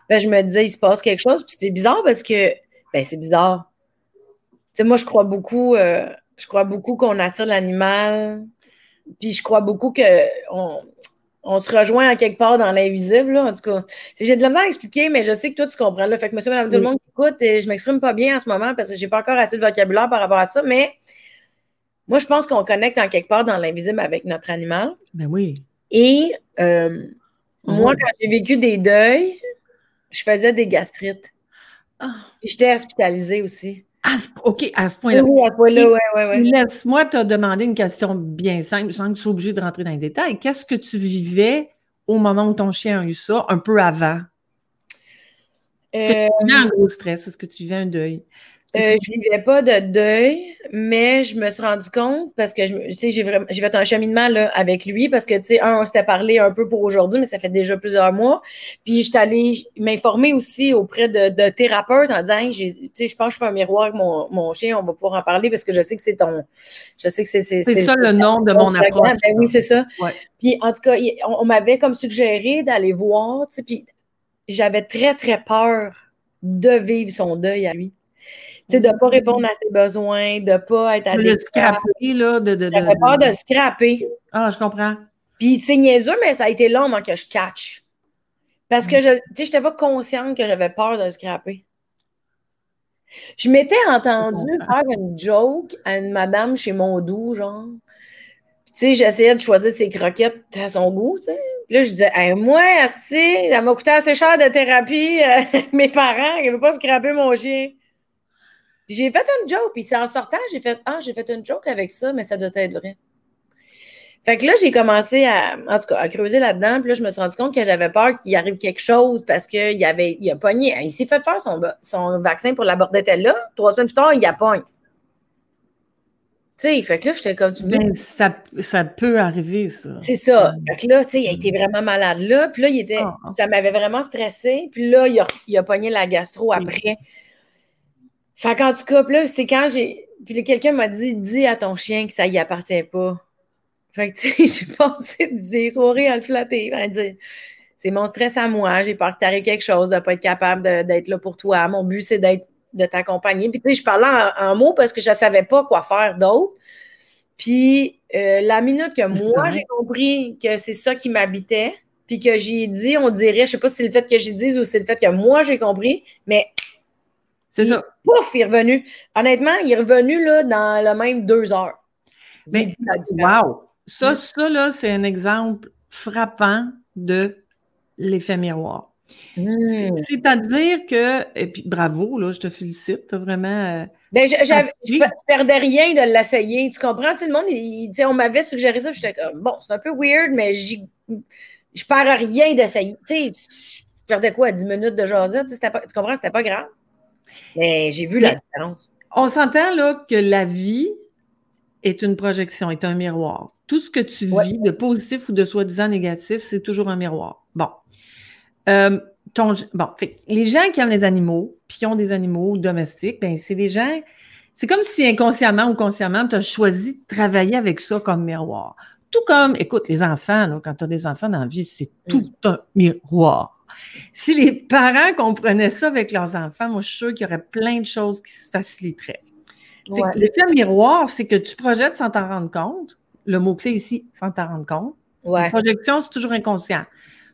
Ben, je me disais, il se passe quelque chose. Puis c'est bizarre parce que, ben, c'est bizarre. Tu sais, moi, je crois beaucoup, euh, je crois beaucoup qu'on attire l'animal. Puis je crois beaucoup qu'on on se rejoint à quelque part dans l'invisible, en tout cas. J'ai de la misère à expliquer, mais je sais que toi, tu comprends. Là. Fait que monsieur, madame, tout le monde écoute, et je m'exprime pas bien en ce moment parce que j'ai pas encore assez de vocabulaire par rapport à ça, mais moi, je pense qu'on connecte en quelque part dans l'invisible avec notre animal. Ben oui. Et euh, moi, quand j'ai vécu des deuils, je faisais des gastrites. Ah. J'étais hospitalisée aussi. OK, à ce point-là. Oui, à ce point-là, oui, oui, oui. Laisse-moi te demander une question bien simple, sans que tu sois obligé de rentrer dans les détails. Qu'est-ce que tu vivais au moment où ton chien a eu ça, un peu avant? Est-ce que tu vivais un gros stress? Est-ce que tu vivais un deuil? Euh, je vivais pas de deuil, mais je me suis rendu compte parce que j'ai fait un cheminement là, avec lui parce que, tu sais, un, on s'était parlé un peu pour aujourd'hui, mais ça fait déjà plusieurs mois. Puis, je suis allée m'informer aussi auprès de, de thérapeutes en disant, tu sais, je pense que je fais un miroir avec mon, mon, chien, on va pouvoir en parler parce que je sais que c'est ton, je sais que c'est, c'est, c'est, ça le nom de mon approche. Ben oui, c'est ça. Puis, en tout cas, on, on m'avait comme suggéré d'aller voir, tu sais, puis j'avais très, très peur de vivre son deuil à lui sais, de ne pas répondre à ses besoins, de ne pas être à De scraper, là. De, de, J'avais peur de scraper. Ah, je comprends. Puis c'est niaiseux, mais ça a été long avant que je catch. Parce que je, tu sais, n'étais pas consciente que j'avais peur de scraper. Je m'étais entendue faire une joke à une madame chez Mondou, genre. Puis, tu sais, j'essayais de choisir ses croquettes à son goût, tu sais. Puis là, je disais, hey, moi, si, ça m'a coûté assez cher de thérapie, euh, mes parents, ils ne veulent pas scraper mon chien. J'ai fait une joke, puis c'est en sortant, j'ai fait Ah, j'ai fait une joke avec ça, mais ça doit être vrai. Fait que là, j'ai commencé à, en tout cas, à creuser là-dedans. Puis là, je me suis rendu compte que j'avais peur qu'il arrive quelque chose parce qu'il avait, il a pogné. Il s'est fait faire son, son vaccin pour la bordetelle-là. Trois semaines plus tard, il a pogné. Tu sais, fait que là, j'étais comme tu ben, ça, ça peut arriver, ça. C'est ça. Fait que là, tu sais, il a été vraiment malade là. Puis là, il était, ah. ça m'avait vraiment stressé. Puis là, il a, il a pogné la gastro après. Fait qu'en tout cas, là, c'est quand j'ai. Puis quelqu'un m'a dit dis à ton chien que ça y appartient pas. Fait que, tu sais, j'ai pensé de dire soirée à le flatter. c'est mon stress à moi. J'ai peur que t'arrive quelque chose, de ne pas être capable d'être là pour toi. Mon but, c'est d'être de t'accompagner. Puis, tu sais, je parlais en, mots parce que je ne savais pas quoi faire d'autre. Puis, euh, la minute que moi, j'ai compris que c'est ça qui m'habitait, puis que j'ai dit, on dirait, je ne sais pas si c'est le fait que j'ai dit ou c'est le fait que moi, j'ai compris, mais c'est ça. Pouf, il est revenu. Honnêtement, il est revenu là, dans le même deux heures. Mais, wow! Ça, ça, là, c'est un exemple frappant de l'effet miroir. Hmm. C'est-à-dire que, et puis bravo, là, je te félicite, tu as vraiment. Euh, ben, je, ne perdais rien de l'essayer. Tu comprends? le monde, il, on m'avait suggéré ça, j'étais comme, bon, c'est un peu weird, mais je ne perds rien d'essayer. Tu sais, je perdais quoi, 10 minutes de jasette? Tu comprends? C'était pas grave. Mais j'ai vu la différence. On s'entend là que la vie est une projection, est un miroir. Tout ce que tu vis de positif ou de soi-disant négatif, c'est toujours un miroir. Bon. Euh, bon, les gens qui aiment les animaux, puis qui ont des animaux domestiques, ben, c'est des gens, c'est comme si inconsciemment ou consciemment, tu as choisi de travailler avec ça comme miroir. Tout comme, écoute, les enfants, quand tu as des enfants dans la vie, c'est mm. tout un miroir. Si les parents comprenaient ça avec leurs enfants, moi, je suis sûre qu'il y aurait plein de choses qui se faciliteraient. L'effet miroir, c'est que tu projettes sans t'en rendre compte. Le mot-clé ici, sans t'en rendre compte. La projection, c'est toujours inconscient.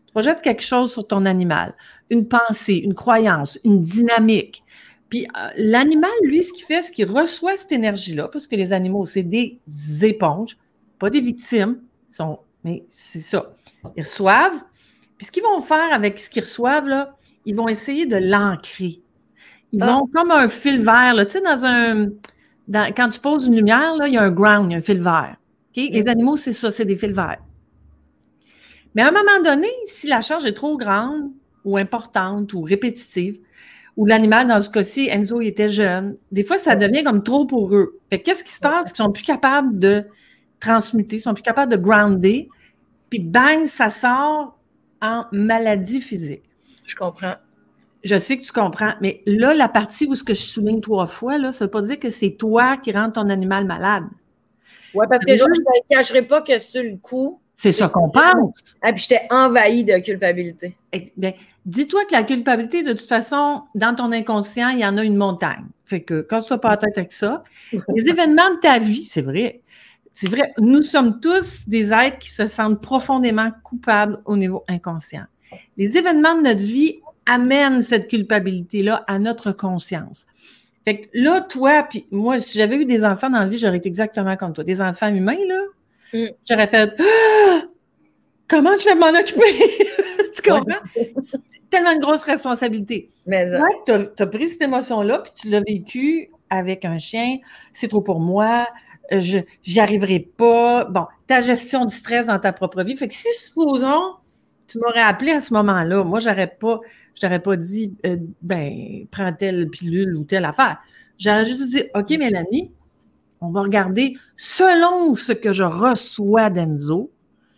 Tu projettes quelque chose sur ton animal, une pensée, une croyance, une dynamique. Puis euh, l'animal, lui, ce qu'il fait, c'est qu'il reçoit cette énergie-là, parce que les animaux, c'est des éponges, pas des victimes, sont, mais c'est ça. Ils reçoivent, puis ce qu'ils vont faire avec ce qu'ils reçoivent, là, ils vont essayer de l'ancrer. Ils ah. vont comme un fil vert, tu sais, dans un. quand tu poses une lumière, là, il y a un ground, il y a un fil vert. Les animaux, c'est ça, c'est des fils verts. Mais à un moment donné, si la charge est trop grande ou importante ou répétitive, ou l'animal, dans ce cas-ci, Enzo, il était jeune, des fois, ça devient comme trop pour eux. qu'est-ce qui se passe? Ils sont plus capables de transmuter, ils sont plus capables de grounder, puis bang, ça sort en maladie physique. Je comprends. Je sais que tu comprends, mais là, la partie où ce que je souligne trois fois, là, ça ne veut pas dire que c'est toi qui rends ton animal malade. Oui, parce que je ne cacherai pas que sur le coup. C'est ça qu'on pense. Et puis j'étais envahie de culpabilité. Eh bien, dis-toi que la culpabilité, de toute façon, dans ton inconscient, il y en a une montagne. Fait que quand tu pas la tête avec ça, les événements de ta vie, c'est vrai, c'est vrai, nous sommes tous des êtres qui se sentent profondément coupables au niveau inconscient. Les événements de notre vie amènent cette culpabilité-là à notre conscience. Fait que là, toi, puis moi, si j'avais eu des enfants dans la vie, j'aurais été exactement comme toi. Des enfants humains, là, mm. j'aurais fait ah! Comment je vais m'en occuper? tu comprends? C'est tellement une grosse responsabilité. Mais tu as, pris cette émotion-là, puis tu l'as vécu avec un chien. C'est trop pour moi je n'y arriverai pas. Bon, ta gestion du stress dans ta propre vie. Fait que si, supposons, tu m'aurais appelé à ce moment-là. Moi, j'aurais pas, je t'aurais pas dit, euh, ben, prends telle pilule ou telle affaire. J'aurais juste dit, OK, Mélanie, on va regarder selon ce que je reçois d'Enzo.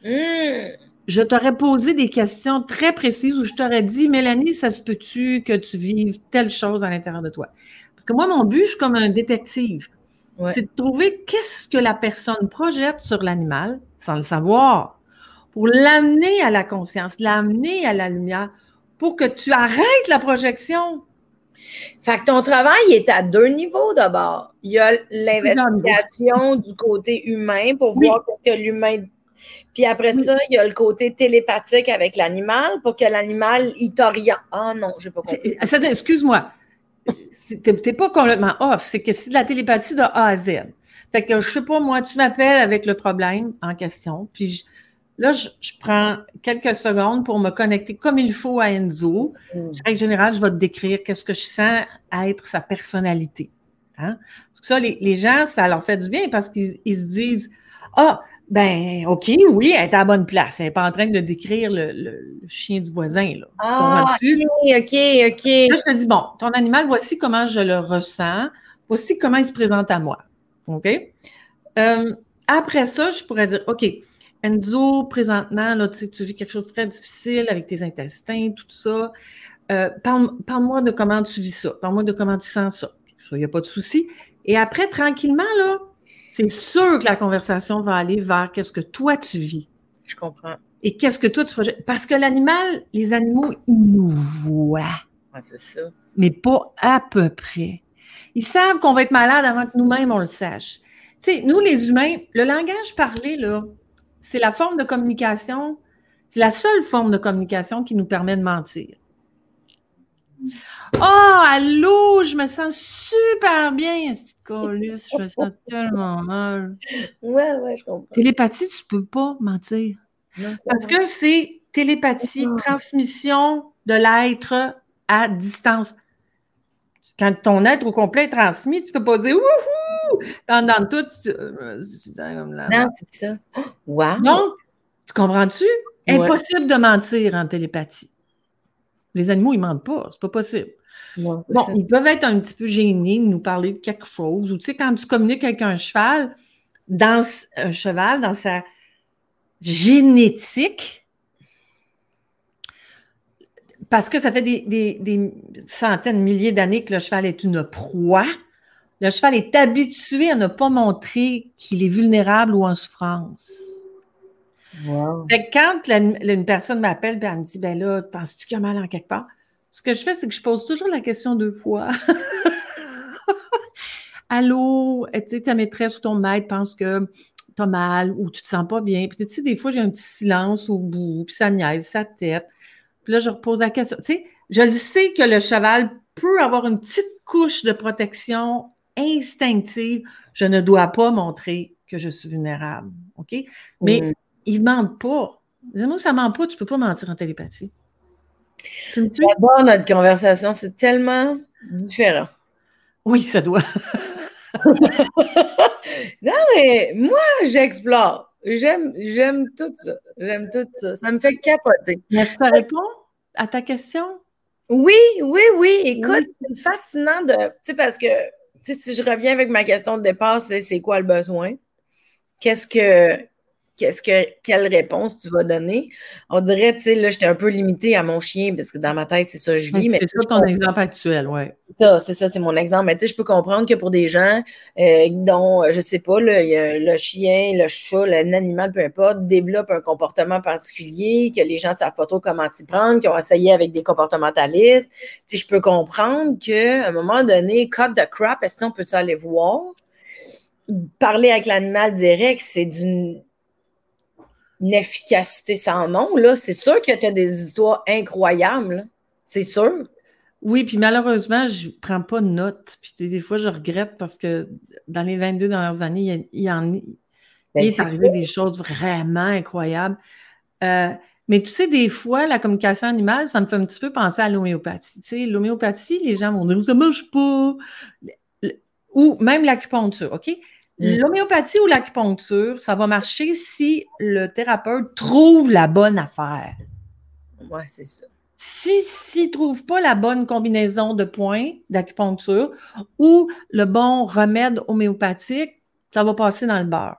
Hmm. Je t'aurais posé des questions très précises où je t'aurais dit, Mélanie, ça se peut-tu que tu vives telle chose à l'intérieur de toi? Parce que moi, mon but, je suis comme un détective. C'est de trouver qu'est-ce que la personne projette sur l'animal sans le savoir pour l'amener à la conscience, l'amener à la lumière pour que tu arrêtes la projection. Fait que ton travail est à deux niveaux d'abord. Il y a l'investigation du côté humain pour voir ce que l'humain. Puis après ça, il y a le côté télépathique avec l'animal pour que l'animal, il t'oriente. Ah non, je n'ai pas compris. Excuse-moi. Tu n'es pas complètement off. C'est que c'est de la télépathie de A à Z. Fait que je sais pas, moi, tu m'appelles avec le problème en question, puis je, Là, je, prends quelques secondes pour me connecter comme il faut à Enzo. Mm. En général, je vais te décrire qu'est-ce que je sens être sa personnalité. Hein? Parce que ça, les, gens, ça leur fait du bien parce qu'ils se disent Ah, ben, OK, oui, elle est à la bonne place. Elle n'est pas en train de décrire le, chien du voisin. Là. Ah, OK, OK, OK. Là, je te dis Bon, ton animal, voici comment je le ressens. Voici comment il se présente à moi. OK? Euh, après ça, je pourrais dire OK, Enzo, présentement, là, tu vis quelque chose de très difficile avec tes intestins, tout ça. Euh, parle-moi de comment tu vis ça. Parle-moi de comment tu sens ça. Il n'y a pas de souci. Et après, tranquillement, là, c'est sûr que la conversation va aller vers qu'est-ce que toi tu vis. Je comprends. Et qu'est-ce que toi tu projettes. Parce que l'animal, les animaux, ils nous voient. c'est ça. Mais pas à peu près. Ils savent qu'on va être malade avant que nous-mêmes on le sache. Tu sais, nous, les humains, le langage parlé, là, c'est la forme de communication, c'est la seule forme de communication qui nous permet de mentir. Oh, allô, je me sens super bien, cette colisse, je me sens tellement mal. Ouais, ouais, je comprends. Télépathie, tu peux pas mentir. Parce que c'est télépathie, transmission de l'être à distance. Quand ton être au complet est transmis, tu peux pas dire wouhou! Dans, dans tout, tu, euh, Non, c'est ça. Wow. Donc, tu comprends-tu? Impossible de mentir en télépathie. Les animaux, ils mentent pas, c'est pas possible. bon, ils peuvent être un petit peu gênés de nous parler de quelque chose. Ou tu sais, quand tu communiques avec un cheval, dans un cheval, dans sa génétique, parce que ça fait des, des, des centaines, milliers d'années que le cheval est une proie. Le cheval est habitué à ne pas montrer qu'il est vulnérable ou en souffrance. Wow. Fait quand une personne m'appelle et elle me dit Ben là, penses-tu qu'il y a mal en quelque part? Ce que je fais, c'est que je pose toujours la question deux fois. Allô, tu sais, ta maîtresse ou ton maître pense que tu as mal ou tu te sens pas bien. Puis tu sais, des fois, j'ai un petit silence au bout, puis ça niaise sa tête. Puis là, je repose la question. Tu sais, je le sais que le cheval peut avoir une petite couche de protection instinctive. Je ne dois pas montrer que je suis vulnérable. OK? Mais mm. Il ne ment pas. Dis-moi, ça ne ment pas, tu ne peux pas mentir en télépathie. J'adore notre conversation, c'est tellement différent. Oui, ça doit. non, mais moi, j'explore. J'aime, j'aime tout ça. J'aime tout ça. Ça me fait capoter. Est-ce que ça répond à ta question? Oui, oui, oui. Écoute, c'est fascinant de. Tu sais, parce que si je reviens avec ma question de départ, c'est quoi le besoin? Qu'est-ce que qu'est-ce que, quelle réponse tu vas donner. On dirait, tu sais, là, j'étais un peu limitée à mon chien parce que dans ma tête, c'est ça que je vis. C'est ça ton exemple actuel, oui. Ça, c'est ça, c'est mon exemple. Mais tu sais, je peux comprendre que pour des gens euh, dont, je sais pas, le chien, le chat, l'animal, peu importe, développe un comportement particulier, que les gens ne savent pas trop comment s'y prendre, qui ont essayé avec des comportementalistes. Tu sais, je peux comprendre qu'à un moment donné, cut the crap, est-ce qu'on peut aller voir? Parler avec l'animal direct, c'est d'une une efficacité sans nom. Là. C'est sûr que tu as des histoires incroyables. C'est sûr. Oui, puis malheureusement, je ne prends pas de notes. Puis des fois, je regrette parce que dans les 22 dernières années, il, y en, ben, est, arrivé des choses vraiment incroyables. Euh, mais tu sais, des fois, la communication animale, ça me fait un petit peu penser à l'homéopathie. Tu sais, l'homéopathie, les gens vont dire ça marche pas. Ou même l'acupuncture, OK? Mm. L'homéopathie ou l'acupuncture, ça va marcher si le thérapeute trouve la bonne affaire. Ouais, c'est ça. S'ils ne trouvent pas la bonne combinaison de points d'acupuncture ou le bon remède homéopathique, ça va passer dans le beurre.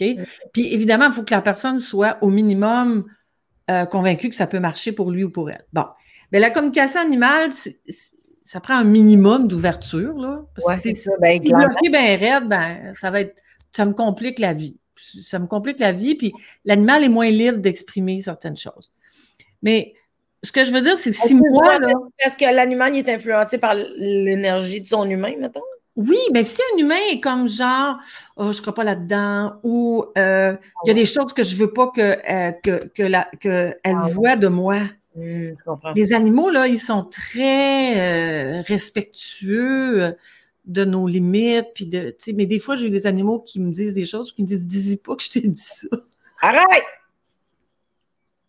Mm. Puis évidemment, il faut que la personne soit au minimum euh, convaincue que ça peut marcher pour lui ou pour elle. Bon. Mais la communication animale, ça prend un minimum d'ouverture. Là, ouais, c'est ça. Ben, si bloqué bien raide, ben, ça va être. Ça me complique la vie. Ça me complique la vie, puis l'animal est moins libre d'exprimer certaines choses. Mais ce que je veux dire, c'est que si moi. Est-ce que l'animal est influencé par l'énergie de son humain, mettons? Oui, mais si un humain est comme genre, oh, je ne crois pas là-dedans, ou euh, il y a des choses que je ne veux pas que, euh, que, que, la, que elle ah voit de moi. Mmh, les animaux, là, ils sont très euh, respectueux de nos limites, puis de, mais des fois, j'ai des animaux qui me disent des choses, qui me disent, dis pas que je t'ai dit ça. Arrête!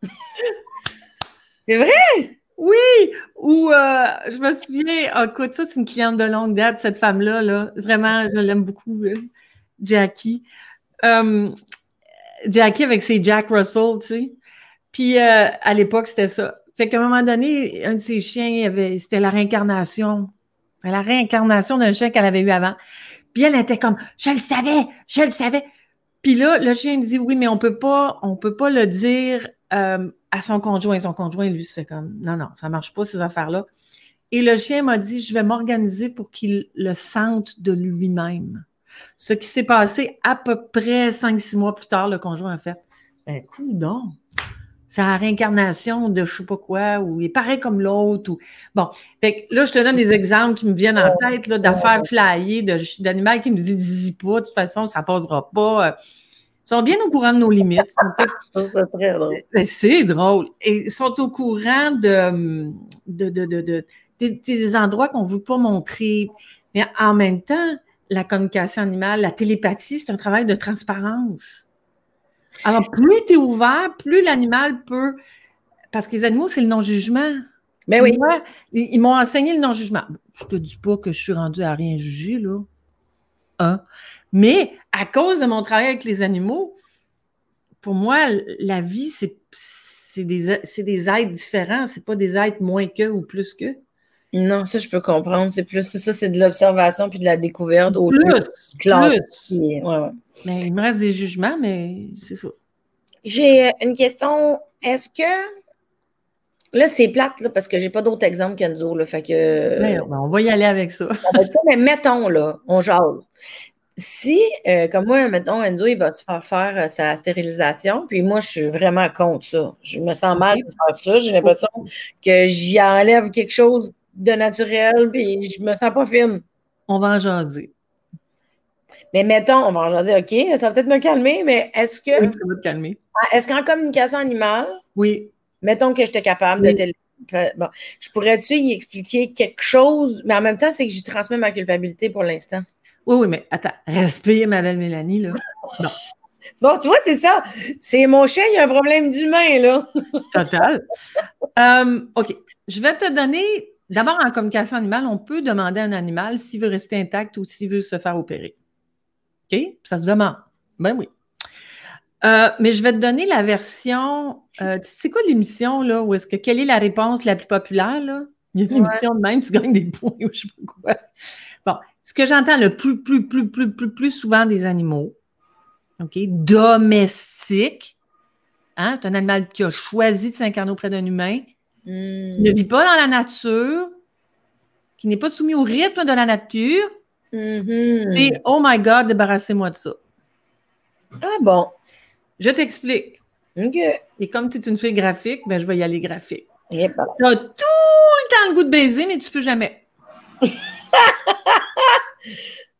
C'est vrai? Oui! Ou euh, je me souviens, oh, écoute, ça, c'est une cliente de longue date, cette femme-là. Là. Vraiment, je l'aime beaucoup, euh, Jackie. Euh, Jackie avec ses Jack Russell, tu sais. Puis à l'époque, c'était ça. Fait qu'à un moment donné, un de ses chiens, c'était la réincarnation. La réincarnation d'un chien qu'elle avait eu avant. Puis elle était comme, je le savais, je le savais. Puis là, le chien dit, oui, mais on peut pas, on peut pas le dire à son conjoint. Son conjoint, lui, c'est comme non, non, ça marche pas, ces affaires-là. Et le chien m'a dit Je vais m'organiser pour qu'il le sente de lui-même. Ce qui s'est passé à peu près cinq, six mois plus tard, le conjoint a fait Ben. C'est la réincarnation de je sais pas quoi, ou il paraît comme l'autre. Ou... Bon, fait que là, je te donne des exemples qui me viennent en tête d'affaires flyées, d'animaux qui me disent dis pas, de toute façon, ça passera pas sont bien au courant de nos limites. très drôle. C'est drôle. Et ils sont au courant de, de, des endroits qu'on ne veut pas montrer. Mais en même temps, la communication animale, la télépathie, c'est un travail de transparence. Alors, plus tu es ouvert, plus l'animal peut. Parce que les animaux, c'est le non-jugement. Mais oui. ils m'ont enseigné le non-jugement. Je te dis pas que je suis rendue à rien juger, là. Hein? Mais à cause de mon travail avec les animaux, pour moi, la vie, c'est des, des êtres différents, c'est pas des êtres moins que ou plus que. Non, ça, je peux comprendre. C'est plus ça, c'est de l'observation puis de la découverte. Au plus, plus. Mais il me reste des jugements, mais c'est ça. J'ai une question. Est-ce que. Là, c'est plate, là, parce que j'ai pas d'autres exemples qu'Enzo. Là, fait que. Ben, on va y aller avec ça. mais mettons, là, on jase si, euh, comme moi, mettons, Enzo, il va se faire faire euh, sa stérilisation, puis moi, je suis vraiment contre ça. Je me sens mal de faire ça. J'ai l'impression que j'y enlève quelque chose de naturel, puis je me sens pas fine. On va en jaser. Mais mettons, on va en jaser, OK, ça va peut-être me calmer, mais est-ce que. Oui, ça va te calmer. Ah, est-ce qu'en communication animale, oui. mettons que j'étais capable de Bon, je pourrais-tu y expliquer quelque chose, mais en même temps, c'est que j'y transmets ma culpabilité pour l'instant. Oui, oui, mais attends, respire, ma belle Mélanie, là. Non. Bon, tu vois, c'est ça. C'est mon chien, il y a un problème d'humain, là. Total. Euh, OK. Je vais te donner. D'abord, en communication animale, on peut demander à un animal s'il veut rester intact ou s'il veut se faire opérer. OK? Ça se demande. Ben oui. Euh, mais je vais te donner la version. Euh, c'est quoi l'émission, là? Où est-ce que quelle est la réponse la plus populaire, là? Il y a une émission de même, tu gagnes des points ou je sais pas quoi. Bon, ce que j'entends le plus, plus, plus, plus, plus, plus souvent des animaux, OK, domestiques, hein, c'est un animal qui a choisi de s'incarner auprès d'un humain, qui ne vit pas dans la nature, qui n'est pas soumis au rythme de la nature, mm-hmm. c'est Oh my God, débarrassez-moi de ça. Ah bon? Je t'explique. Et comme tu es une fille graphique, ben, je vais y aller graphique. Tu as tout le temps le goût de baiser, mais tu peux jamais.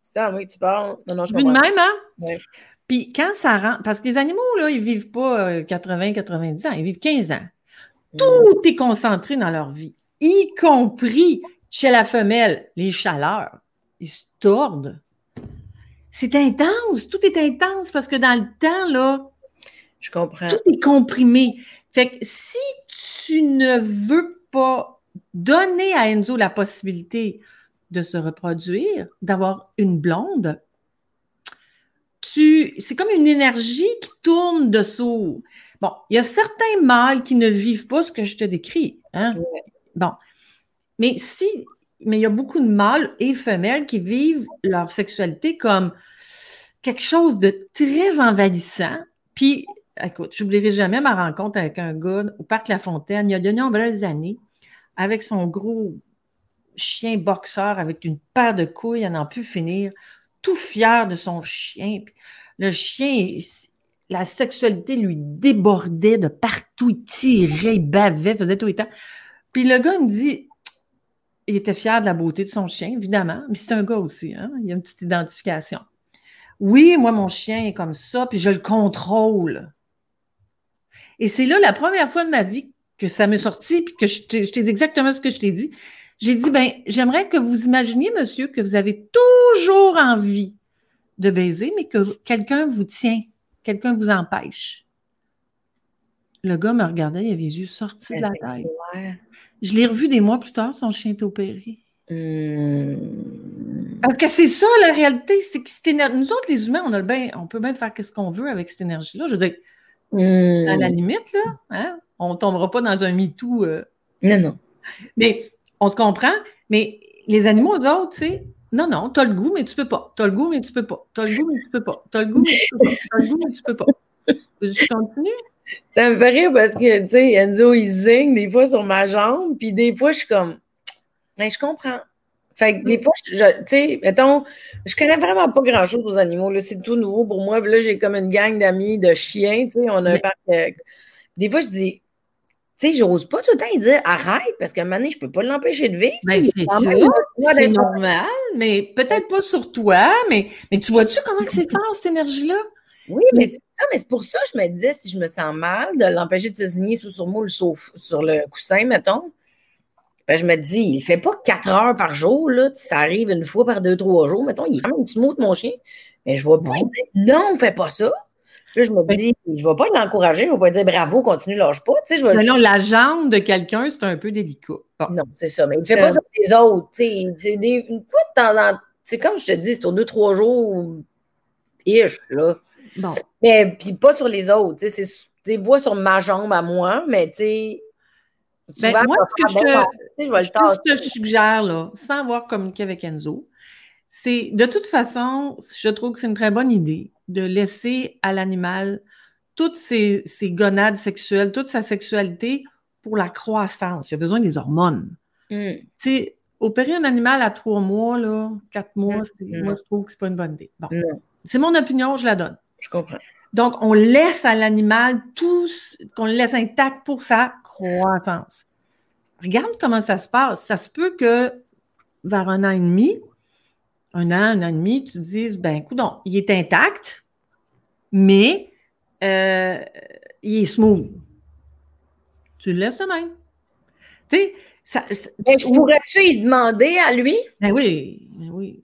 ça, oui, tu parles. Non, non, je même, hein? Puis quand ça rentre, parce que les animaux, là, ils vivent pas 80, euh, 90 ans, ils vivent 15 ans. Tout est concentré dans leur vie, y compris chez la femelle, les chaleurs. Ils se tordent. C'est intense, tout est intense parce que dans le temps, là, je comprends. Tout est comprimé. Fait que si tu ne veux pas donner à Enzo la possibilité de se reproduire, d'avoir une blonde, tu, c'est comme une énergie qui tourne dessous. Bon, il y a certains mâles qui ne vivent pas ce que je te décris. Hein? Bon. Mais si, mais il y a beaucoup de mâles et femelles qui vivent leur sexualité comme quelque chose de très envahissant. Puis, écoute, j'oublierai jamais ma rencontre avec un gars au Parc La Fontaine il y a de nombreuses années, avec son gros chien boxeur avec une paire de couilles à n'en plus finir, tout fier de son chien. le chien, la sexualité lui débordait de partout, il tirait, il bavait, faisait tout le temps. Puis le gars me dit, il était fier de la beauté de son chien, évidemment, mais c'est un gars aussi, hein? il y a une petite identification. Oui, moi, mon chien est comme ça, puis je le contrôle. Et c'est là la première fois de ma vie que ça m'est sorti, puis que je t'ai dit exactement ce que je t'ai dit. J'ai dit, ben, j'aimerais que vous imaginiez, monsieur, que vous avez toujours envie de baiser, mais que quelqu'un vous tient, quelqu'un vous empêche. Le gars me regardait, il avait les yeux sortis de la tête. Je l'ai revu des mois plus tard, son chien est opéré. Hmm. Parce que c'est ça la réalité, c'est que nous autres, les humains, on, a le on peut bien faire ce qu'on veut avec cette énergie-là. Je veux dire, à la hmm. limite, là, hein, on ne tombera pas dans un MeToo. Euh. Non, non. Mais on se comprend, mais les animaux, eux autres, tu sais, non, non, t'as le goût, mais tu peux pas. T'as le goût, mais tu peux pas. T'as le goût, mais tu peux pas. T'as le goût, mais tu peux pas. T'as le goût, mais tu peux pas. Je continue? Ça me fait rire parce que, tu sais, Enzo, il zigne des fois sur ma jambe, puis des fois, je suis comme, mais ben, je comprends. Fait que des fois, tu sais, mettons, je connais vraiment pas grand-chose aux animaux. Là, c'est tout nouveau pour moi. Puis là, j'ai comme une gang d'amis de chiens, tu sais, on a un parc. Des fois, je dis, tu sais, j'ose pas tout le temps dire arrête parce qu'à un moment donné, je peux pas l'empêcher de vivre. Ben, c'est normal, mais peut-être pas sur toi, mais, mais tu vois-tu comment c'est fort cette énergie-là? Oui, mais c'est ça, mais c'est pour ça que je me disais, si je me sens mal, de l'empêcher de se signer sous sur moi sur, sur le coussin, mettons. Ben, je me dis, il fait pas quatre heures par jour, là. Ça arrive une fois par deux, trois jours. Mettons, il est quand même petit mot de mon chien. Mais je vois dire, non, fais pas ça. Là, je me dis, je ne vais pas l'encourager, je ne vais pas dire bravo, continue, lâche pas. Tu sais, je vais... non, la jambe de quelqu'un, c'est un peu délicat. Non, c'est ça. Mais il ne fait pas euh. ça pour les autres. Tu sais, des, une fois de temps en temps, comme je te dis, c'est aux deux, trois jours, ish, là. Bon. Mais puis pas sur les autres. Tu sais, c'est vois sur ma jambe à moi, mais tu sais. Ben, moi, ce que je te, je, je te suggère, là, sans avoir communiqué avec Enzo, c'est de toute façon, je trouve que c'est une très bonne idée de laisser à l'animal toutes ses, gonades sexuelles, toute sa sexualité pour la croissance. Il a besoin des hormones. Mm. Tu sais, opérer un animal à trois mois, là, quatre mois, mm. moi, je trouve que c'est pas une bonne idée. Bon. C'est mon opinion, je la donne. Je comprends. Donc, on laisse à l'animal tout, qu'on le laisse intact pour sa croissance. Regarde comment ça se passe. Ça se peut que vers un an et demi, un an, un an et demi, tu te dises, ben, écoute, il est intact, mais euh, il est smooth. Tu le laisses de même. Tu sais, ça, pourrais-tu y demander à lui? Ben oui, ben oui.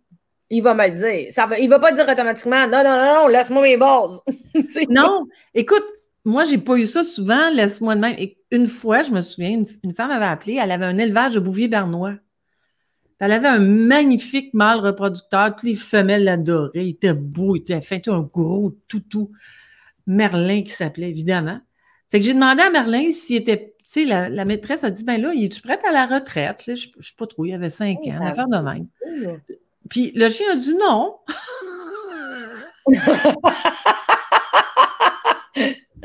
Il va me le dire. Ça va, il ne va pas dire automatiquement non, non, non, non, laisse-moi mes bases. non, écoute, moi, j'ai pas eu ça souvent, laisse-moi de même. Et une fois, je me souviens, une, une, femme avait appelé, elle avait un élevage de bouvier bernois. Elle avait un magnifique mâle reproducteur. Toutes les femelles l'adoraient. Il était beau, il était fin, un gros toutou. Merlin qui s'appelait, évidemment. Fait que j'ai demandé à Merlin s'il était. Tu sais, la, maîtresse a dit Ben là, il est-tu prêt à la retraite? je ne sais pas trop, il avait cinq ans, une affaire de même. Puis le chien a dit non.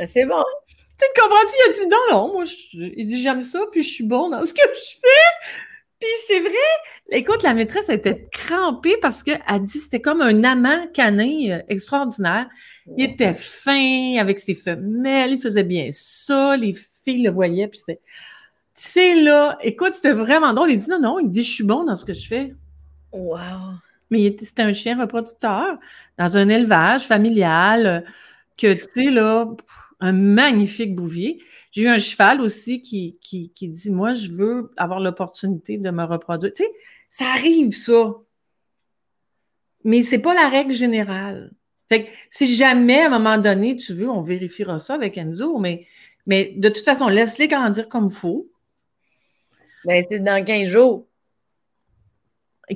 C'est bon. Tu comprends-tu? Il a dit non, non, moi, il dit j'aime ça, puis je suis bon dans ce que je fais. Puis c'est vrai, écoute, la maîtresse était crampée parce qu'elle dit c'était comme un amant canin euh, extraordinaire. Il était fin avec ses femelles, il faisait bien ça, les filles le voyaient, puis c'était... C'est là, écoute, c'était vraiment drôle. Il dit non, non, il dit je suis bon dans ce que je fais. Wow! Mais c'était un chien reproducteur dans un élevage familial euh, que, tu sais, là, un magnifique bouvier. J'ai eu un cheval aussi qui, qui, qui dit Moi, je veux avoir l'opportunité de me reproduire. Tu sais, ça arrive, ça. Mais c'est pas la règle générale. Fait que si jamais, à un moment donné, tu veux, on vérifiera ça avec Enzo, mais, mais de toute façon, laisse-les grandir comme il faut. Ben, c'est dans 15 jours.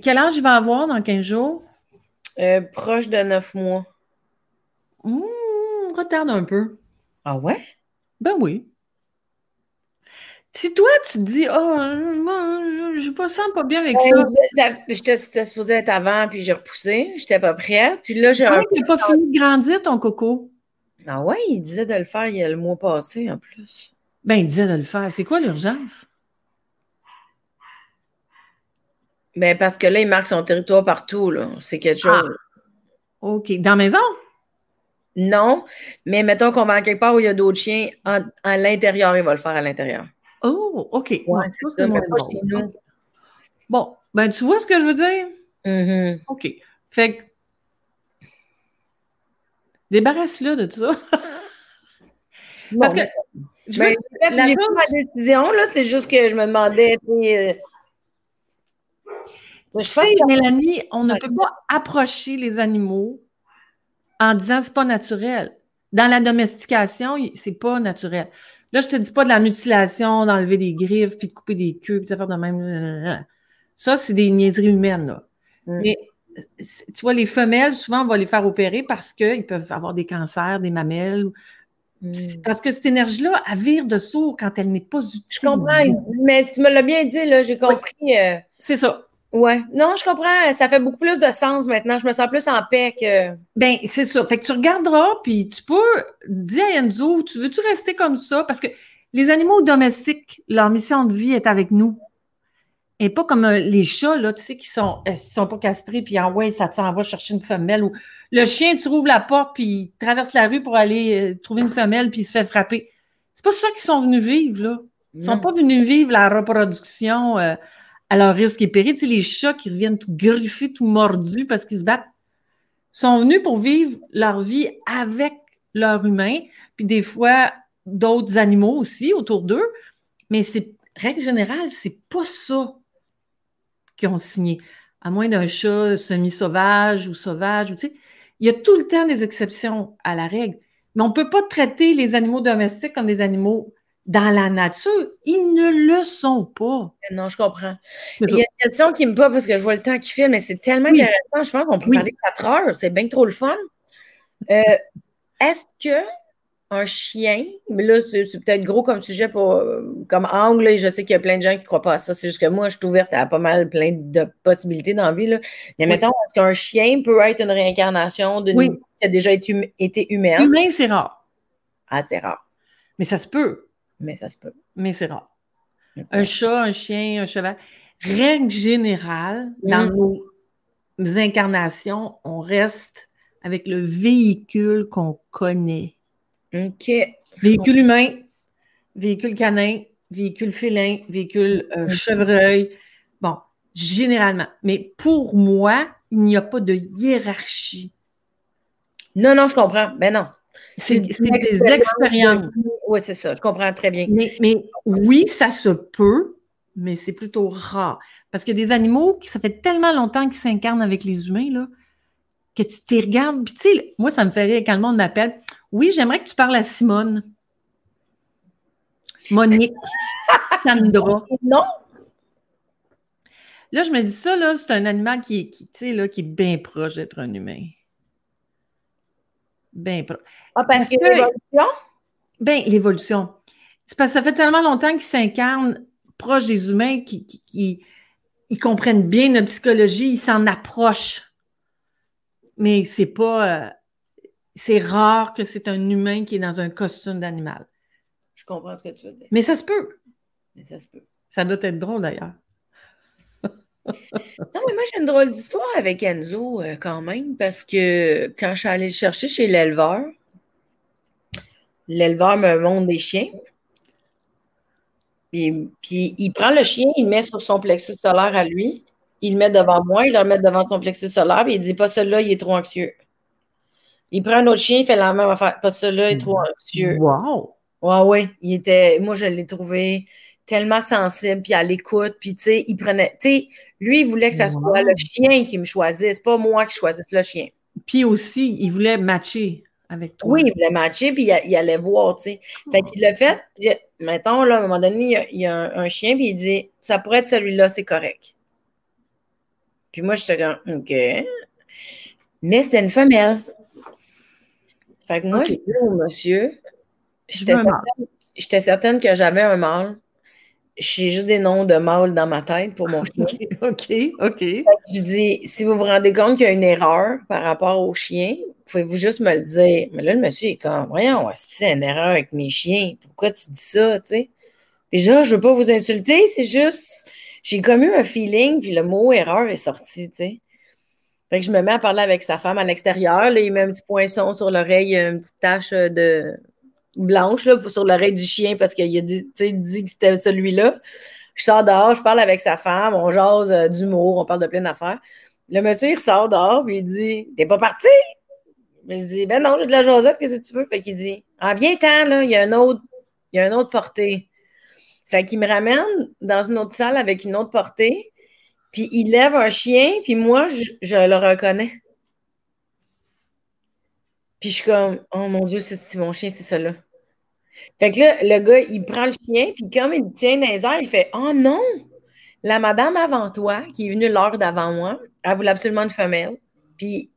Quel âge il va avoir dans 15 jours? Euh, proche de 9 mois. Mmh, retarde un peu. Ah ouais? Ben oui. Si toi, tu te dis, oh, je me sens pas bien avec ça. Ben, j'étais supposée être avant, puis j'ai repoussé. J'étais pas prête. Puis là, j'ai. Ah, tu pas fini de grandir ton coco? Ah ouais, il disait de le faire il y a le mois passé en plus. Ben, il disait de le faire. C'est quoi l'urgence? Ben, parce que là, il marque son territoire partout, là. C'est quelque ah. chose. OK. Dans la maison? Non, mais mettons qu'on va en quelque part où il y a d'autres chiens, à l'intérieur, il va le faire à l'intérieur. Oh, OK. Ouais, bon. bon, ben tu vois ce que je veux dire? Mm-hmm. OK. Fait que débarrasse-le de tout ça. Parce que je ben, j'ai pas ma décision, là, c'est juste que je me demandais. Euh, je sais, Mélanie, on ne peut pas approcher les animaux en disant c'est pas naturel. Dans la domestication, c'est pas naturel. Là, je te dis pas de la mutilation, d'enlever des griffes, puis de couper des queues, puis de faire de même. Ça, c'est des niaiseries humaines, là. Mm. Mais tu vois, les femelles, souvent, on va les faire opérer parce qu'ils peuvent avoir des cancers, des mamelles. Mm. Parce que cette énergie-là, elle vire de sourd quand elle n'est pas utilisée. Je comprends, mais tu me l'as bien dit, là, j'ai compris. Euh, c'est ça. Ouais. Non, je comprends. Ça fait beaucoup plus de sens maintenant. Je me sens plus en paix que. Ben, c'est ça. Fait que tu regarderas, puis tu peux dire à Enzo, tu veux-tu rester comme ça? Parce que les animaux domestiques, leur mission de vie est avec nous. Et pas comme euh, les chats, là, tu sais, qui sont, euh, sont pas castrés, puis en ouais, ça t'en va chercher une femelle. Ou le chien, tu rouvres la porte, puis il traverse la rue pour aller euh, trouver une femelle, puis il se fait frapper. C'est pas ça qu'ils sont venus vivre, là. Ils sont pas venus vivre la reproduction à leur risque et péril. Les chats qui reviennent tout griffés, tout mordus parce qu'ils se battent, sont venus pour vivre leur vie avec leur humain, puis des fois d'autres animaux aussi autour d'eux. Mais c'est règle générale, c'est pas ça qu'ils ont signé. À moins d'un chat semi-sauvage ou sauvage, tu il y a tout le temps des exceptions à la règle. Mais on ne peut pas traiter les animaux domestiques comme des animaux dans la nature, ils ne le sont pas. Non, je comprends. Il y a une question qui me pas parce que je vois le temps qui file, mais c'est tellement intéressant. Je pense qu'on peut parler quatre heures. C'est bien trop le fun. Euh, est-ce que un chien, mais là, c'est peut-être gros comme sujet pour, comme angle, et je sais qu'il y a plein de gens qui ne croient pas à ça. C'est juste que moi, je suis ouverte à pas mal plein de possibilités dans la vie. Là. Mais mettons, est-ce qu'un chien peut être une réincarnation d'une qui a déjà été, été humaine? Humain, c'est rare. Ah, c'est rare. Mais ça se peut mais ça se peut. Mais c'est rare. Un chat, un chien, un cheval. Règle générale, dans nos incarnations, on reste avec le véhicule qu'on connaît. OK. Véhicule humain, véhicule canin, véhicule félin, véhicule euh, chevreuil. Bon, généralement. Mais pour moi, il n'y a pas de hiérarchie. Non, non, je comprends. Ben non. C'est des expériences. Oui, c'est ça. Je comprends très bien. Mais, oui, ça se peut, mais c'est plutôt rare. Parce qu'il y a des animaux qui, ça fait tellement longtemps qu'ils s'incarnent avec les humains, là, que tu te regardes. Puis, tu sais, moi, ça me fait rire quand le monde m'appelle. Oui, j'aimerais que tu parles à Simone. Monique. Sandra. Non. Là, je me dis ça, là, c'est un animal qui, qui, là, qui est bien proche d'être un humain. Bien proche. Ah, parce, que, l'évolution? Bien, l'évolution. C'est parce que ça fait tellement longtemps qu'ils s'incarnent proches des humains qui, ils comprennent bien notre psychologie, ils s'en approchent. Mais c'est pas. Euh, c'est rare que c'est un humain qui est dans un costume d'animal. Je comprends ce que tu veux dire. Mais ça se peut. Mais ça se peut. Ça doit être drôle d'ailleurs. non, mais moi, j'ai une drôle d'histoire avec Enzo euh, quand même, parce que quand je suis allée le chercher chez l'éleveur, l'éleveur me montre des chiens. Puis, puis, il prend le chien, il le met sur son plexus solaire à lui, il le met devant moi, il le remet devant son plexus solaire, puis il dit pas celui-là, il est trop anxieux. Il prend un autre chien, il fait la même affaire. Pas celui-là, il est trop anxieux. Wow! Ouais, ouais. Il était, moi, je l'ai trouvé tellement sensible, puis à l'écoute, puis tu sais, il prenait, tu sais, lui, il voulait que ça soit le chien qui me choisisse, pas moi qui choisisse le chien. Puis aussi, il voulait matcher avec toi. Oui, il voulait matcher, puis il, allait voir, tu sais. Fait qu'il l'a fait, puis, mettons, là, à un moment donné, il y a, un, chien, puis il dit, ça pourrait être celui-là, c'est correct. Puis moi, j'étais comme, OK. Mais c'était une femelle. Fait que moi, j'ai dit au monsieur, J'étais certaine, que j'avais un mâle. J'ai juste des noms de mâles dans ma tête pour mon chien. OK, OK. Je dis, si vous vous rendez compte qu'il y a une erreur par rapport au chien, pouvez-vous juste me le dire? Mais là, le monsieur est comme, voyons, c'est une erreur avec mes chiens? Pourquoi tu dis ça, tu sais? Puis genre, je veux pas vous insulter, c'est juste, j'ai comme eu un feeling, puis le mot erreur est sorti, tu sais. Fait que je me mets à parler avec sa femme à l'extérieur. Là, il met un petit poinçon sur l'oreille, une petite tache de blanche là, sur l'oreille du chien parce qu'il a dit, dit que c'était celui-là. Je sors dehors, je parle avec sa femme, on jase euh, d'humour, on parle de plein d'affaires. Le monsieur, il sort dehors, puis il dit T'es pas parti Mais je dis Ben non, j'ai de la jasette, qu'est-ce que tu veux Fait qu'il dit Ah, bien temps, il y a un autre, il y a une autre portée. Fait qu'il me ramène dans une autre salle avec une autre portée. Puis il lève un chien, puis moi, je, le reconnais. Puis je suis comme, oh mon Dieu, c'est mon chien, c'est ça là. Fait que là, le gars, il prend le chien, puis comme il tient dans les airs, il fait Oh non! La madame avant toi, qui est venue l'heure d'avant moi, elle voulait absolument une femelle. Puis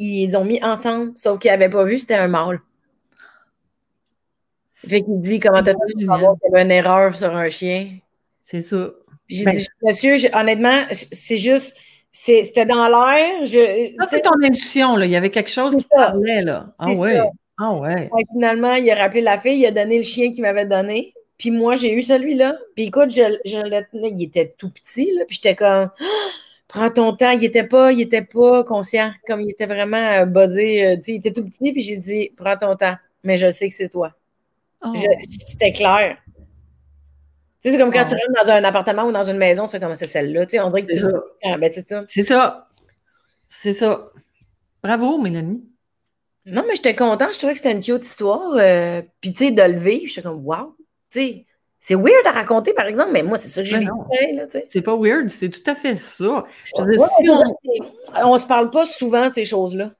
ils ont mis ensemble, sauf qu'il n'avait pas vu, c'était un mâle. Fait qu'il dit Comment t'as fait savoir qu'il y avait une erreur sur un chien? C'est ça j'ai ben dit, monsieur, honnêtement, c'est juste, c'était dans l'air. Ça, c'est ton intuition, là. Il y avait quelque chose qui parlait, là. Ah ouais. Ah ouais. finalement, il a rappelé la fille, il a donné le chien qu'il m'avait donné. Puis moi, j'ai eu celui-là. Puis écoute, je, je le tenais, il était tout petit, là. Puis j'étais comme, prends ton temps. Il était pas, il était pas conscient, comme il était vraiment euh, buzzé. Euh, il était tout petit. Puis j'ai dit, prends ton temps. Mais je sais que c'est toi. Oh. C'était clair c'est comme quand tu rentres dans un appartement ou dans une maison, tu sais comment c'est celle-là. On dirait que tu. Ah, ben, c'est ça. C'est ça. C'est ça. Bravo, Mélanie. Non, mais j'étais contente. Je trouvais que c'était une cute histoire. Euh, puis, tu sais, de le vivre, j'étais comme, wow. Tu sais, c'est weird à raconter, par exemple, mais moi, c'est ça que j'ai vécu. C'est pas weird, c'est tout à fait ça. on... on se parle pas souvent de ces choses-là.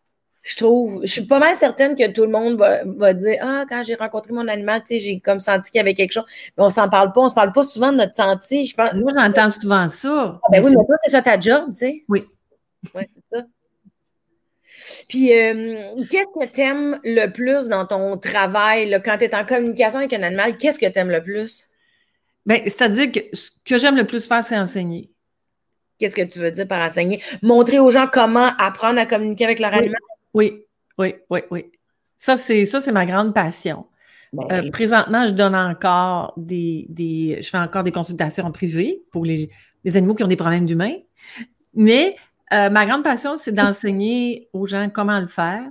Je trouve, je suis pas mal certaine que tout le monde va, dire Ah, quand j'ai rencontré mon animal, j'ai comme senti qu'il y avait quelque chose. Mais on s'en parle pas, on se parle pas souvent de notre senti. Je pense... Moi, j'entends souvent ça. Ah, ben oui, mais toi, c'est ça ta job, tu sais. Oui. Oui, c'est ça. Puis, euh, qu'est-ce que tu aimes le plus dans ton travail, quand tu es en communication avec un animal? Qu'est-ce que tu aimes le plus? Bien, c'est-à-dire que ce que j'aime le plus faire, c'est enseigner. Qu'est-ce que tu veux dire par enseigner? Montrer aux gens comment apprendre à communiquer avec leur animal? Oui, oui, oui, oui. Ça, c'est ça, c'est ma grande passion. Ben euh, présentement, je donne encore des, des, Je fais encore des consultations en privé pour les, les animaux qui ont des problèmes d'humains. Mais euh, ma grande passion, c'est d'enseigner aux gens comment le faire.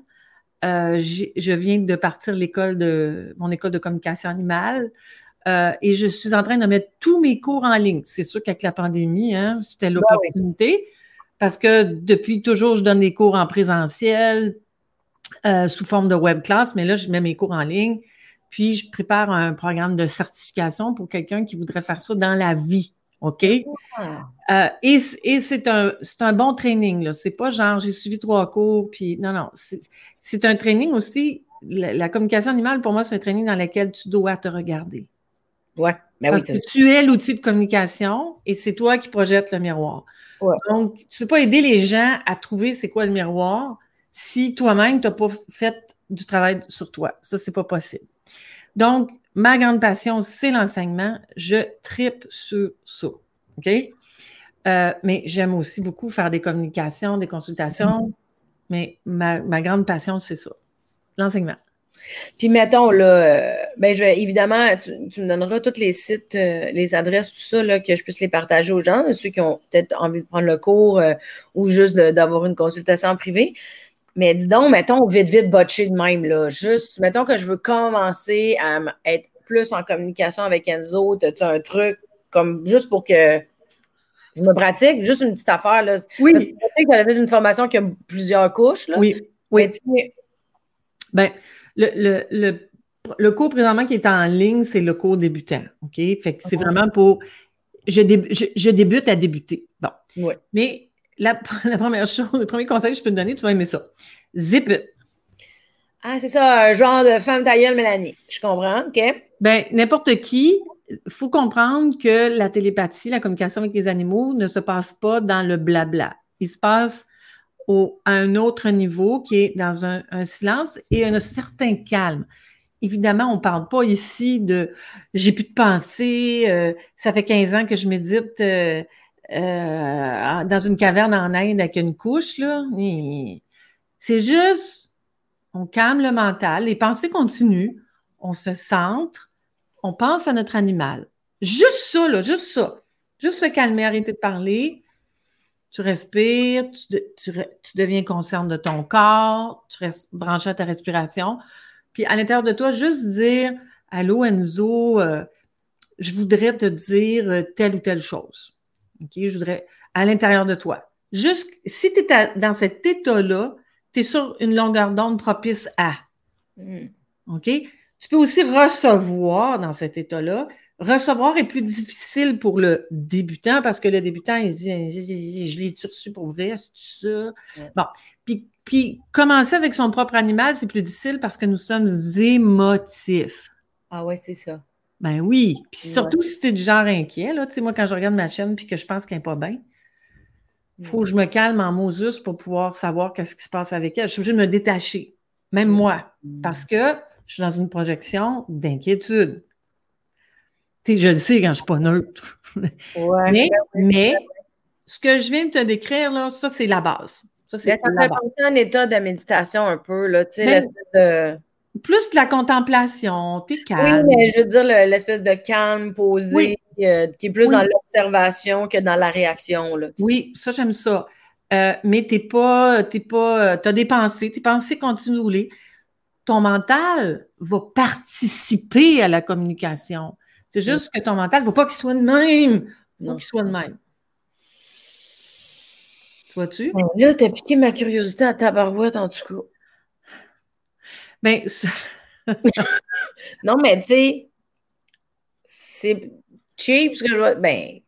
Euh, je viens de partir l'école de mon école de communication animale et je suis en train de mettre tous mes cours en ligne. C'est sûr qu'avec la pandémie, hein, c'était l'opportunité parce que depuis toujours, je donne des cours en présentiel euh, sous forme de web class, mais là, je mets mes cours en ligne. Puis, je prépare un programme de certification pour quelqu'un qui voudrait faire ça dans la vie. OK? Ah. Euh, et, c'est un, un, bon training. Ce n'est pas genre j'ai suivi trois cours, puis non, non. C'est un training aussi. La, communication animale, pour moi, c'est un training dans lequel tu dois te regarder. Ouais, ben Parce que tu es l'outil de communication et c'est toi qui projettes le miroir. Donc, tu ne peux pas aider les gens à trouver c'est quoi le miroir si toi-même, tu n'as pas fait du travail sur toi. Ça, c'est pas possible. Donc, ma grande passion, c'est l'enseignement. Je tripe sur ça. OK? Euh, mais j'aime aussi beaucoup faire des communications, des consultations. Mm-hmm. Mais ma grande passion, c'est ça, l'enseignement. Puis mettons, là, euh, ben, je vais, évidemment, tu, me donneras tous les sites, euh, les adresses, tout ça, là, que je puisse les partager aux gens, ceux qui ont peut-être envie de prendre le cours euh, ou juste d'avoir une consultation privée. Mais dis donc, mettons, vite, vite, botché de même, là. Juste, mettons que je veux commencer à être plus en communication avec Enzo. As-tu un truc comme juste pour que je me pratique? Juste une petite affaire, là. Oui. Parce que tu sais que une formation qui a plusieurs couches, là. Oui. Oui. ben, le, le, le, cours présentement qui est en ligne, c'est le cours débutant. OK? Fait que c'est vraiment pour. Je, je, débute à débuter. Bon. Ouais. Mais la, la, première chose, le premier conseil que je peux te donner, tu vas aimer ça. Zip it. Ah, c'est ça, un genre de femme tailleuse Mélanie. Je comprends, OK? Ben, n'importe qui, il faut comprendre que la télépathie, la communication avec les animaux ne se passe pas dans le blabla. Il se passe à un autre niveau qui est dans un, silence et un certain calme. évidemment, on ne parle pas ici de j'ai plus de pensée, euh, ça fait 15 ans que je médite euh, euh, dans une caverne en Inde avec une couche, là. C'est juste, on calme le mental, les pensées continuent, on se centre, on pense à notre animal. Juste ça, là, juste ça. Juste se calmer, arrêter de parler. Tu respires, tu, deviens conscient de ton corps, tu restes branché à ta respiration. Puis à l'intérieur de toi, juste dire Allô Enzo, euh, je voudrais te dire euh, telle ou telle chose. OK? Je voudrais à l'intérieur de toi. Juste, si tu es dans cet état-là, tu es sur une longueur d'onde propice à. Mm. OK? Tu peux aussi recevoir dans cet état-là. Recevoir est plus difficile pour le débutant parce que le débutant, il dit Je l'ai-tu reçu pour vrai? C'est ça? Bon. Puis, puis, commencer avec son propre animal, c'est plus difficile parce que nous sommes émotifs. Ah ouais, c'est ça. Ben oui. Puis surtout si tu es du genre inquiet, là, tu sais, moi, quand je regarde ma chaîne puis que je pense qu'elle n'est pas bien, il faut que je me calme en Moses pour pouvoir savoir qu'est-ce qui se passe avec elle. Je suis obligée de me détacher, même moi, parce que je suis dans une projection d'inquiétude. Je le sais quand je ne suis pas neutre. mais, mais ce que je viens de te décrire, là, ça, c'est la base. Ça, c'est ça fait penser à un état de méditation un peu, là, tu sais, ben, l'espèce de plus de la contemplation, t'es calme. Oui, mais je veux dire l'espèce de calme posé euh, qui est plus dans l'observation que dans la réaction. Là, oui, ça, j'aime ça. Euh, mais t'es pas, t'es pas, t'as des pensées, tes pensées continuent Ton mental va participer à la communication. C'est juste que ton mental ne va pas qu'il soit de même. Il faut qu'il soit de même. Vois-tu? Là, t'as piqué ma curiosité à tabarouette, en tout cas. Mais. non, mais tu sais, c'est cheap ce que je vois. Ben,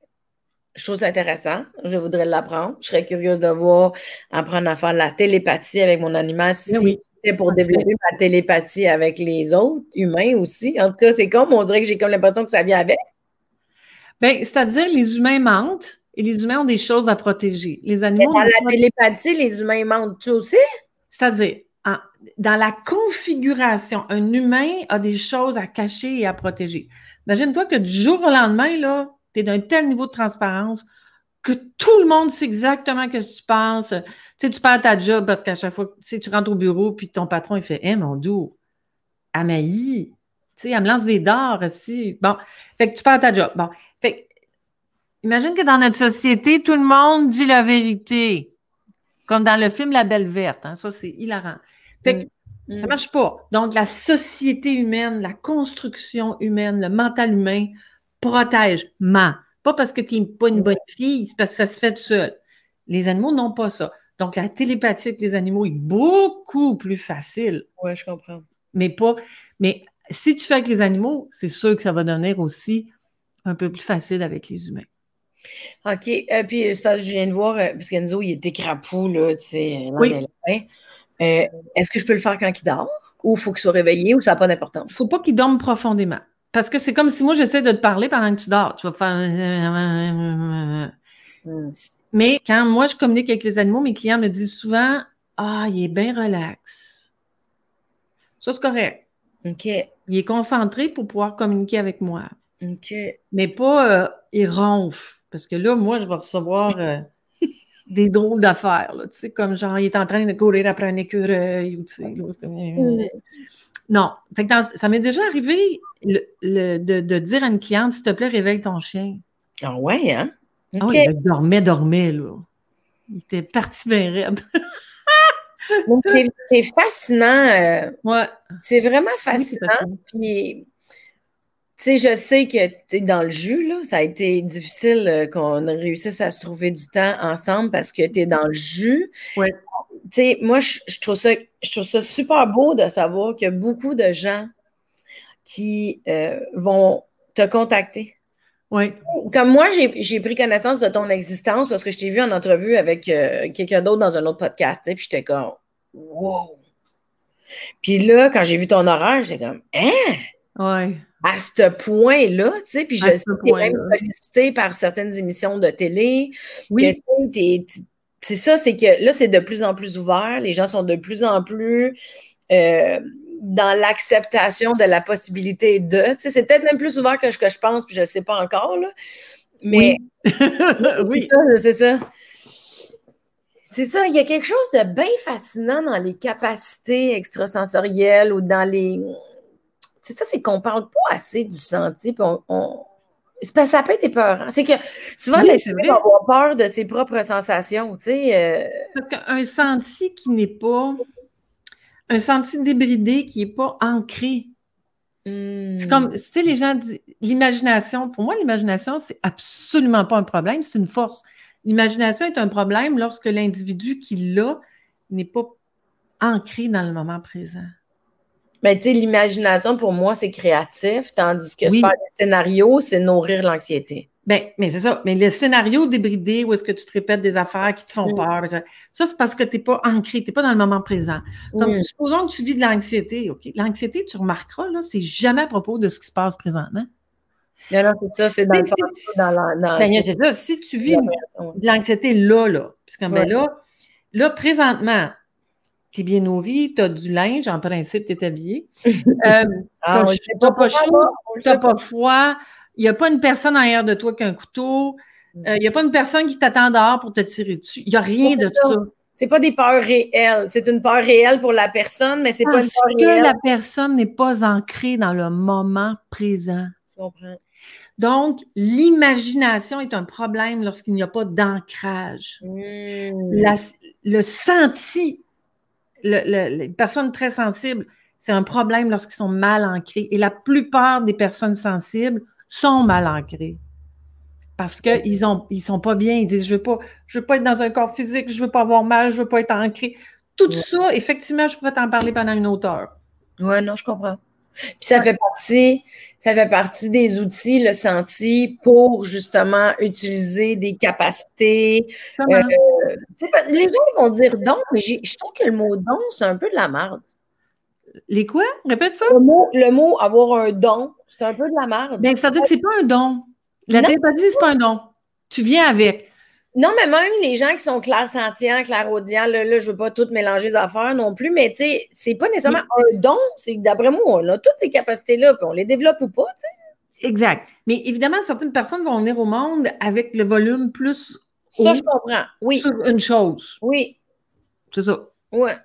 je trouve ça intéressant. Je voudrais l'apprendre. Je serais curieuse de voir apprendre à faire la télépathie avec mon animal si oui. C'était pour développer ma télépathie avec les autres humains aussi. En tout cas, c'est comme, on dirait que j'ai comme l'impression que ça vient avec. Ben, c'est-à-dire, les humains mentent et les humains ont des choses à protéger. Les animaux. dans la télépathie, les humains mentent, tu aussi? C'est-à-dire, dans la configuration, un humain a des choses à cacher et à protéger. Imagine-toi que du jour au lendemain, là, tu es d'un tel niveau de transparence que tout le monde sait exactement ce que tu penses. Tu sais, tu perds ta job parce qu'à chaque fois que tu, rentres au bureau, puis ton patron, il fait Eh, mon doux, Amaï, tu sais, elle me lance des dards aussi. Bon, fait que tu perds ta job. Bon, fait imagine que dans notre société, tout le monde dit la vérité. Comme dans le film La Belle Verte. Hein, ça, c'est hilarant. Fait que mm. ça marche pas. Donc, la société humaine, la construction humaine, le mental humain protège, ment. Pas parce que tu n'es pas une bonne fille, c'est parce que ça se fait tout seul. Les animaux n'ont pas ça. Donc, la télépathie avec les animaux est beaucoup plus facile. Oui, je comprends. Mais pas. Mais si tu fais avec les animaux, c'est sûr que ça va donner aussi un peu plus facile avec les humains. OK. Euh, puis, je viens de voir, euh, parce qu'Enzo, il est écrapou, là, tu sais. Oui. Euh, est-ce que je peux le faire quand il dort? Ou il faut qu'il soit réveillé ou ça n'a pas d'importance? Il ne faut pas qu'il dorme profondément. Parce que c'est comme si moi, j'essaie de te parler pendant que tu dors. Tu vas faire. Hmm. Mais quand moi, je communique avec les animaux, mes clients me disent souvent Ah, il est bien relax. Ça, c'est correct. OK. Il est concentré pour pouvoir communiquer avec moi. OK. Mais pas euh, il ronfle. Parce que là, moi, je vais recevoir. Euh, des drôles d'affaires. Tu sais, comme genre, il est en train de courir après un écureuil. Ou, tu sais, mm. Non. Fait que ça m'est déjà arrivé de, dire à une cliente, s'il te plaît, réveille ton chien. Ah ouais, hein? Ah il dormait, dormait, là. Il était parti bien raide. c'est fascinant. Euh, ouais. C'est vraiment fascinant. Puis tu sais, je sais que tu es dans le jus, là. Ça a été difficile euh, qu'on réussisse à se trouver du temps ensemble parce que tu es dans le jus. Oui. Tu sais, moi, je, trouve ça, je trouve ça super beau de savoir qu'il y a beaucoup de gens qui euh, vont te contacter. Oui. Comme moi, j'ai pris connaissance de ton existence parce que je t'ai vu en entrevue avec euh, quelqu'un d'autre dans un autre podcast, puis j'étais comme wow. Puis là, quand j'ai vu ton horaire, j'étais comme hein? Oui à ce point-là, tu sais, puis je sais que tu même sollicité par certaines émissions de télé. Oui. C'est ça, c'est que là, c'est de plus en plus ouvert. Les gens sont de plus en plus euh, dans l'acceptation de la possibilité de. C'est peut-être même plus ouvert que ce que je pense, puis je ne sais pas encore, là. Mais oui. c'est ça. C'est ça, il y a quelque chose de bien fascinant dans les capacités extrasensorielles ou dans les. C'est ça, c'est qu'on ne parle pas assez du senti, puis on, ça peut être épeurant. C'est que souvent, les gens ont peur de ses propres sensations, tu sais. Euh. Parce qu'un senti qui n'est pas. Un senti débridé qui n'est pas ancré. C'est comme, tu sais, les gens disent, l'imagination, pour moi, l'imagination, c'est absolument pas un problème, c'est une force. L'imagination est un problème lorsque l'individu qui l'a n'est pas ancré dans le moment présent. Mais tu sais, l'imagination, pour moi, c'est créatif, tandis que faire des scénarios, c'est nourrir l'anxiété. Ben, mais c'est ça. Mais le scénario débridé où est-ce que tu te répètes des affaires qui te font mm. peur, ça, c'est parce que tu n'es pas ancré, tu n'es pas dans le moment présent. Donc, mm. supposons que tu vis de l'anxiété, OK? L'anxiété, tu remarqueras, là, c'est jamais à propos de ce qui se passe présentement. Non, non, c'est ça, c'est dans le dans, dans ben, c'est ça. Si tu vis de l'anxiété là, là, puisque ben là, là, présentement, tu es bien nourri, tu as du linge, en principe, tu es habillé. Euh, ah, tu n'as pas chaud, tu n'as pas froid, il n'y a pas une personne arrière de toi qui a un couteau, mm. euh, il n'y a pas une personne qui t'attend dehors pour te tirer dessus. Il n'y a rien de tout ça. C'est pas des peurs réelles. C'est une peur réelle pour la personne, mais c'est pas une peur réelle. que la personne n'est pas ancrée dans le moment présent. Je comprends. Donc, l'imagination est un problème lorsqu'il n'y a pas d'ancrage. Mm. Le senti les personnes très sensibles, c'est un problème lorsqu'ils sont mal ancrés. Et la plupart des personnes sensibles sont mal ancrées. Parce qu'ils ne ils sont pas bien. Ils disent, je ne veux, pas, je veux pas être dans un corps physique, je ne veux pas avoir mal, je ne veux pas être ancré. Tout ça, effectivement, je pourrais t'en parler pendant une autre heure. Oui, non, je comprends. Puis ça fait partie, ça fait partie des outils, le senti, pour justement utiliser des capacités. Euh, les gens vont dire don, mais je trouve que le mot don, c'est un peu de la merde. Les quoi? Répète ça. Le mot, avoir un don, c'est un peu de la merde. Bien, ça veut dire que c'est pas un don. La télépathie, c'est pas un don. Tu viens avec. Non, mais même les gens qui sont clairsentients, clairaudients, là, là, je veux pas tout mélanger les affaires non plus, mais tu sais, c'est pas nécessairement un don, c'est d'après moi, on a toutes ces capacités-là, puis on les développe ou pas, tu sais. Exact. Mais évidemment, certaines personnes vont venir au monde avec le volume plus. Ça, je comprends. Oui. Sur une chose. Oui. C'est ça. Ouais.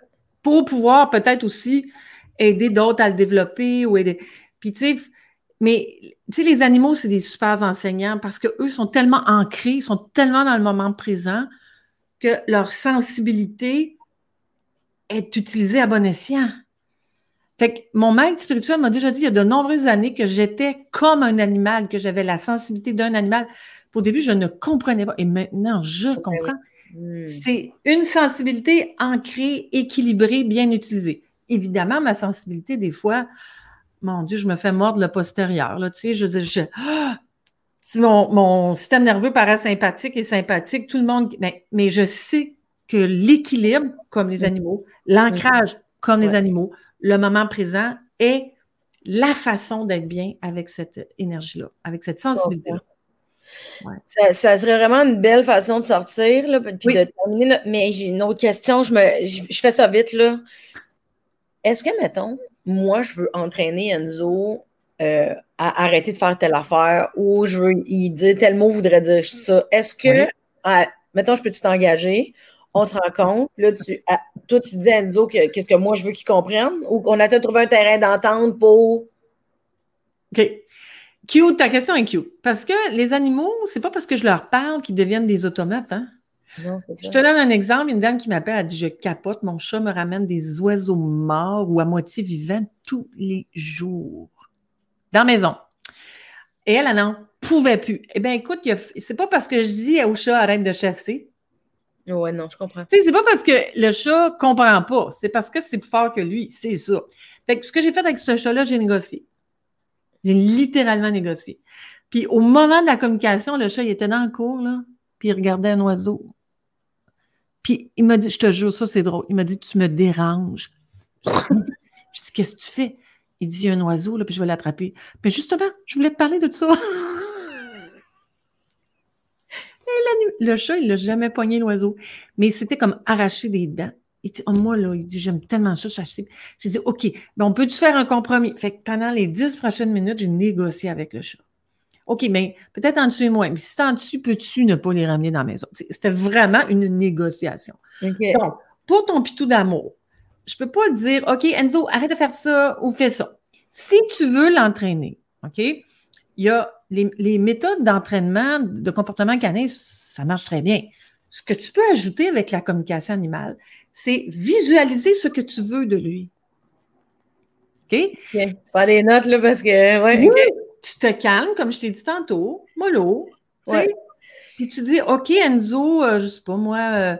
Pour pouvoir peut-être aussi aider d'autres à le développer ou aider. Puis, tu sais, mais tu sais, les animaux, c'est des super enseignants parce qu'eux sont tellement ancrés, ils sont tellement dans le moment présent que leur sensibilité est utilisée à bon escient. Fait que mon maître spirituel m'a déjà dit il y a de nombreuses années que j'étais comme un animal, que j'avais la sensibilité d'un animal. Au début, je ne comprenais pas. Et maintenant, je comprends. Hmm. C'est une sensibilité ancrée, équilibrée, bien utilisée. Évidemment, ma sensibilité, des fois, mon Dieu, je me fais mordre le postérieur. Là, tu sais, je dis, si mon, système nerveux paraît sympathique et sympathique, tout le monde. Mais, je sais que l'équilibre, comme les animaux, l'ancrage, comme les animaux, le moment présent est la façon d'être bien avec cette énergie-là, avec cette sensibilité-là. Ça, serait vraiment une belle façon de sortir, là, puis de terminer. Mais j'ai une autre question, je, me, je fais ça vite. là. Est-ce que, mettons, moi, je veux entraîner Enzo euh, à arrêter de faire telle affaire ou je veux il dire tel mot voudrait dire ça. Est-ce que, mettons, je peux-tu t'engager? On se rencontre, là, tu, toi, tu dis à Enzo qu'est-ce que moi je veux qu'il comprenne ou qu'on essaie de trouver un terrain d'entente pour? OK. Cute, ta question est cute. Parce que les animaux, c'est pas parce que je leur parle qu'ils deviennent des automates, hein? Je te donne un exemple. Une dame qui m'appelle a dit Je capote, mon chat me ramène des oiseaux morts ou à moitié vivants tous les jours dans la maison. Et elle, elle n'en pouvait plus. Eh bien, écoute, c'est pas parce que je dis au chat arrête de chasser. Ouais, non, je comprends. Tu sais, c'est pas parce que le chat comprend pas. C'est parce que c'est plus fort que lui. C'est ça. Fait que ce que j'ai fait avec ce chat-là, j'ai négocié. J'ai littéralement négocié. Puis au moment de la communication, le chat, il était dans le cours, là, puis il regardait un oiseau. Puis il m'a dit, je te jure, ça c'est drôle. Il m'a dit, tu me déranges. je dis, qu'est-ce que tu fais? Il dit, il y a un oiseau, là, puis je vais l'attraper. Mais justement, je voulais te parler de ça. le chat, il l'a jamais pogné l'oiseau. Mais c'était comme arracher des dents. il dit, oh, moi, là, il dit, j'aime tellement ça, je J'ai dit, OK, ben, on peut-tu faire un compromis? Fait que pendant les dix prochaines minutes, j'ai négocié avec le chat. OK, mais peut-être en dessus et moins. Mais si t'es en dessus, peux-tu ne pas les ramener dans la maison? C'était vraiment une négociation. Donc, pour ton pitou d'amour, je peux pas dire, OK, Enzo, arrête de faire ça ou fais ça. Si tu veux l'entraîner, OK, il y a les, les méthodes d'entraînement de comportement canin, ça marche très bien. Ce que tu peux ajouter avec la communication animale, c'est visualiser ce que tu veux de lui. OK? Pas des notes, là, parce que. Ouais, Tu te calmes, comme je t'ai dit tantôt, mollo. Puis tu dis, OK, Enzo, je euh, je sais pas moi, euh,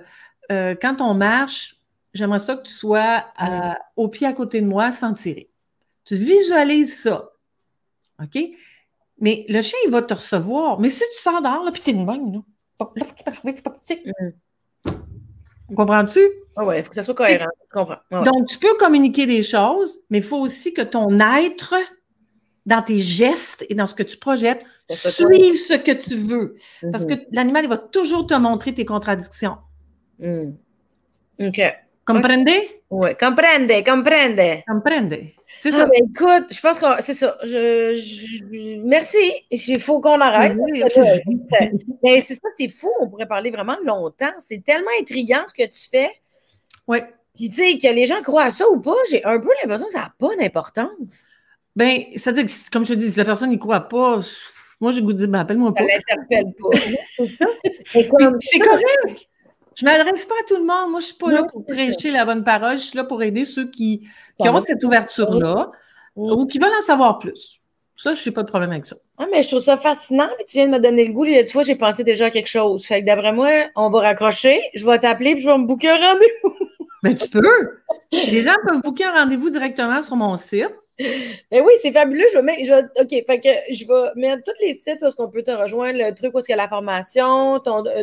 euh, quand on marche, j'aimerais ça que tu sois au pied à côté de moi sans tirer. Tu visualises ça. OK? Mais le chien, il va te recevoir. Mais si tu s'endors, là, puis t'es une bonne, là. Là, faut qu'il passe, faut qu'il Comprends-tu? Ah oui, il faut que ça soit cohérent. Donc, tu peux communiquer des choses, mais il faut aussi que ton être, dans tes gestes et dans ce que tu projettes, suive ce que tu veux. Parce que mm-hmm. l'animal, il va toujours te montrer tes contradictions. Mm. OK. Comprende? Oui, comprende, comprende. Comprende. C'est ah, ben, écoute, je pense que c'est ça. Je, merci. Il faut qu'on arrête. mais c'est ça, c'est fou. On pourrait parler vraiment longtemps. C'est tellement intriguant ce que tu fais. Oui. Puis, tu sais, que les gens croient à ça ou pas, j'ai un peu l'impression que ça n'a pas d'importance. Bien, c'est-à-dire que, comme je te dis, si la personne n'y croit pas, moi, j'ai goût de dire, ben, appelle-moi pas. Ça l'interpelle pas. c'est correct. Je ne m'adresse pas à tout le monde. Moi, je ne suis pas là pour prêcher la bonne parole. Je suis là pour aider ceux qui, qui ont cette ouverture-là ou qui veulent en savoir plus. Ça, je n'ai pas de problème avec ça. Ah, mais je trouve ça fascinant. tu viens de me donner le goût. Tu vois, j'ai pensé déjà à quelque chose. Fait que d'après moi, on va raccrocher. Je vais t'appeler et je vais me booker un rendez-vous. Mais tu peux. Les gens peuvent booker un rendez-vous directement sur mon site. Ben oui, c'est fabuleux. Je vais mettre, je OK, fait que je vais mettre tous les sites où on peut te rejoindre, le truc où il y a la formation, ton, euh,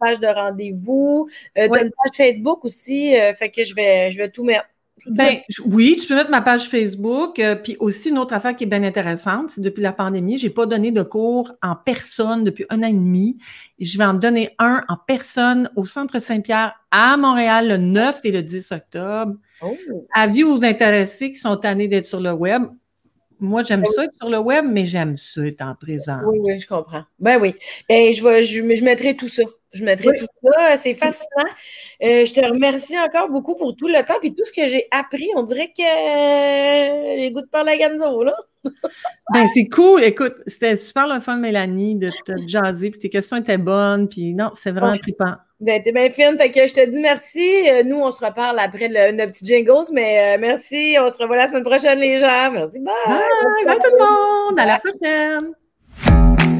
page de rendez-vous, euh, une page Facebook aussi. Euh, fait que je vais, je vais tout mettre. Ben, oui, tu peux mettre ma page Facebook. Euh, puis aussi, une autre affaire qui est bien intéressante, c'est depuis la pandémie, j'ai pas donné de cours en personne depuis un an et demi. je vais en donner un en personne au Centre Saint-Pierre à Montréal le 9 et le 10 octobre. Oh. Avis aux intéressés qui sont tannés d'être sur le web. Moi, j'aime ça être sur le web, mais j'aime ça être en présent. Oui, oui, je comprends. Ben oui. Ben, je, vais, je, je mettrai tout ça. Je mettrai tout ça. C'est fascinant. Euh, je te remercie encore beaucoup pour tout le temps et tout ce que j'ai appris. On dirait que euh, j'ai goût de parler à Ganzo, là. ben, c'est cool. Écoute, c'était super le fun, Mélanie, de te jaser. Puis tes questions étaient bonnes. Puis non, c'est vraiment trippant. Ben, t'es bien fine. Fait que je te dis merci. Euh, nous, on se reparle après le, nos petits jingles, mais merci. On se revoit la semaine prochaine, les gens. Merci. Bye. Bye, bye tout le monde. À la prochaine.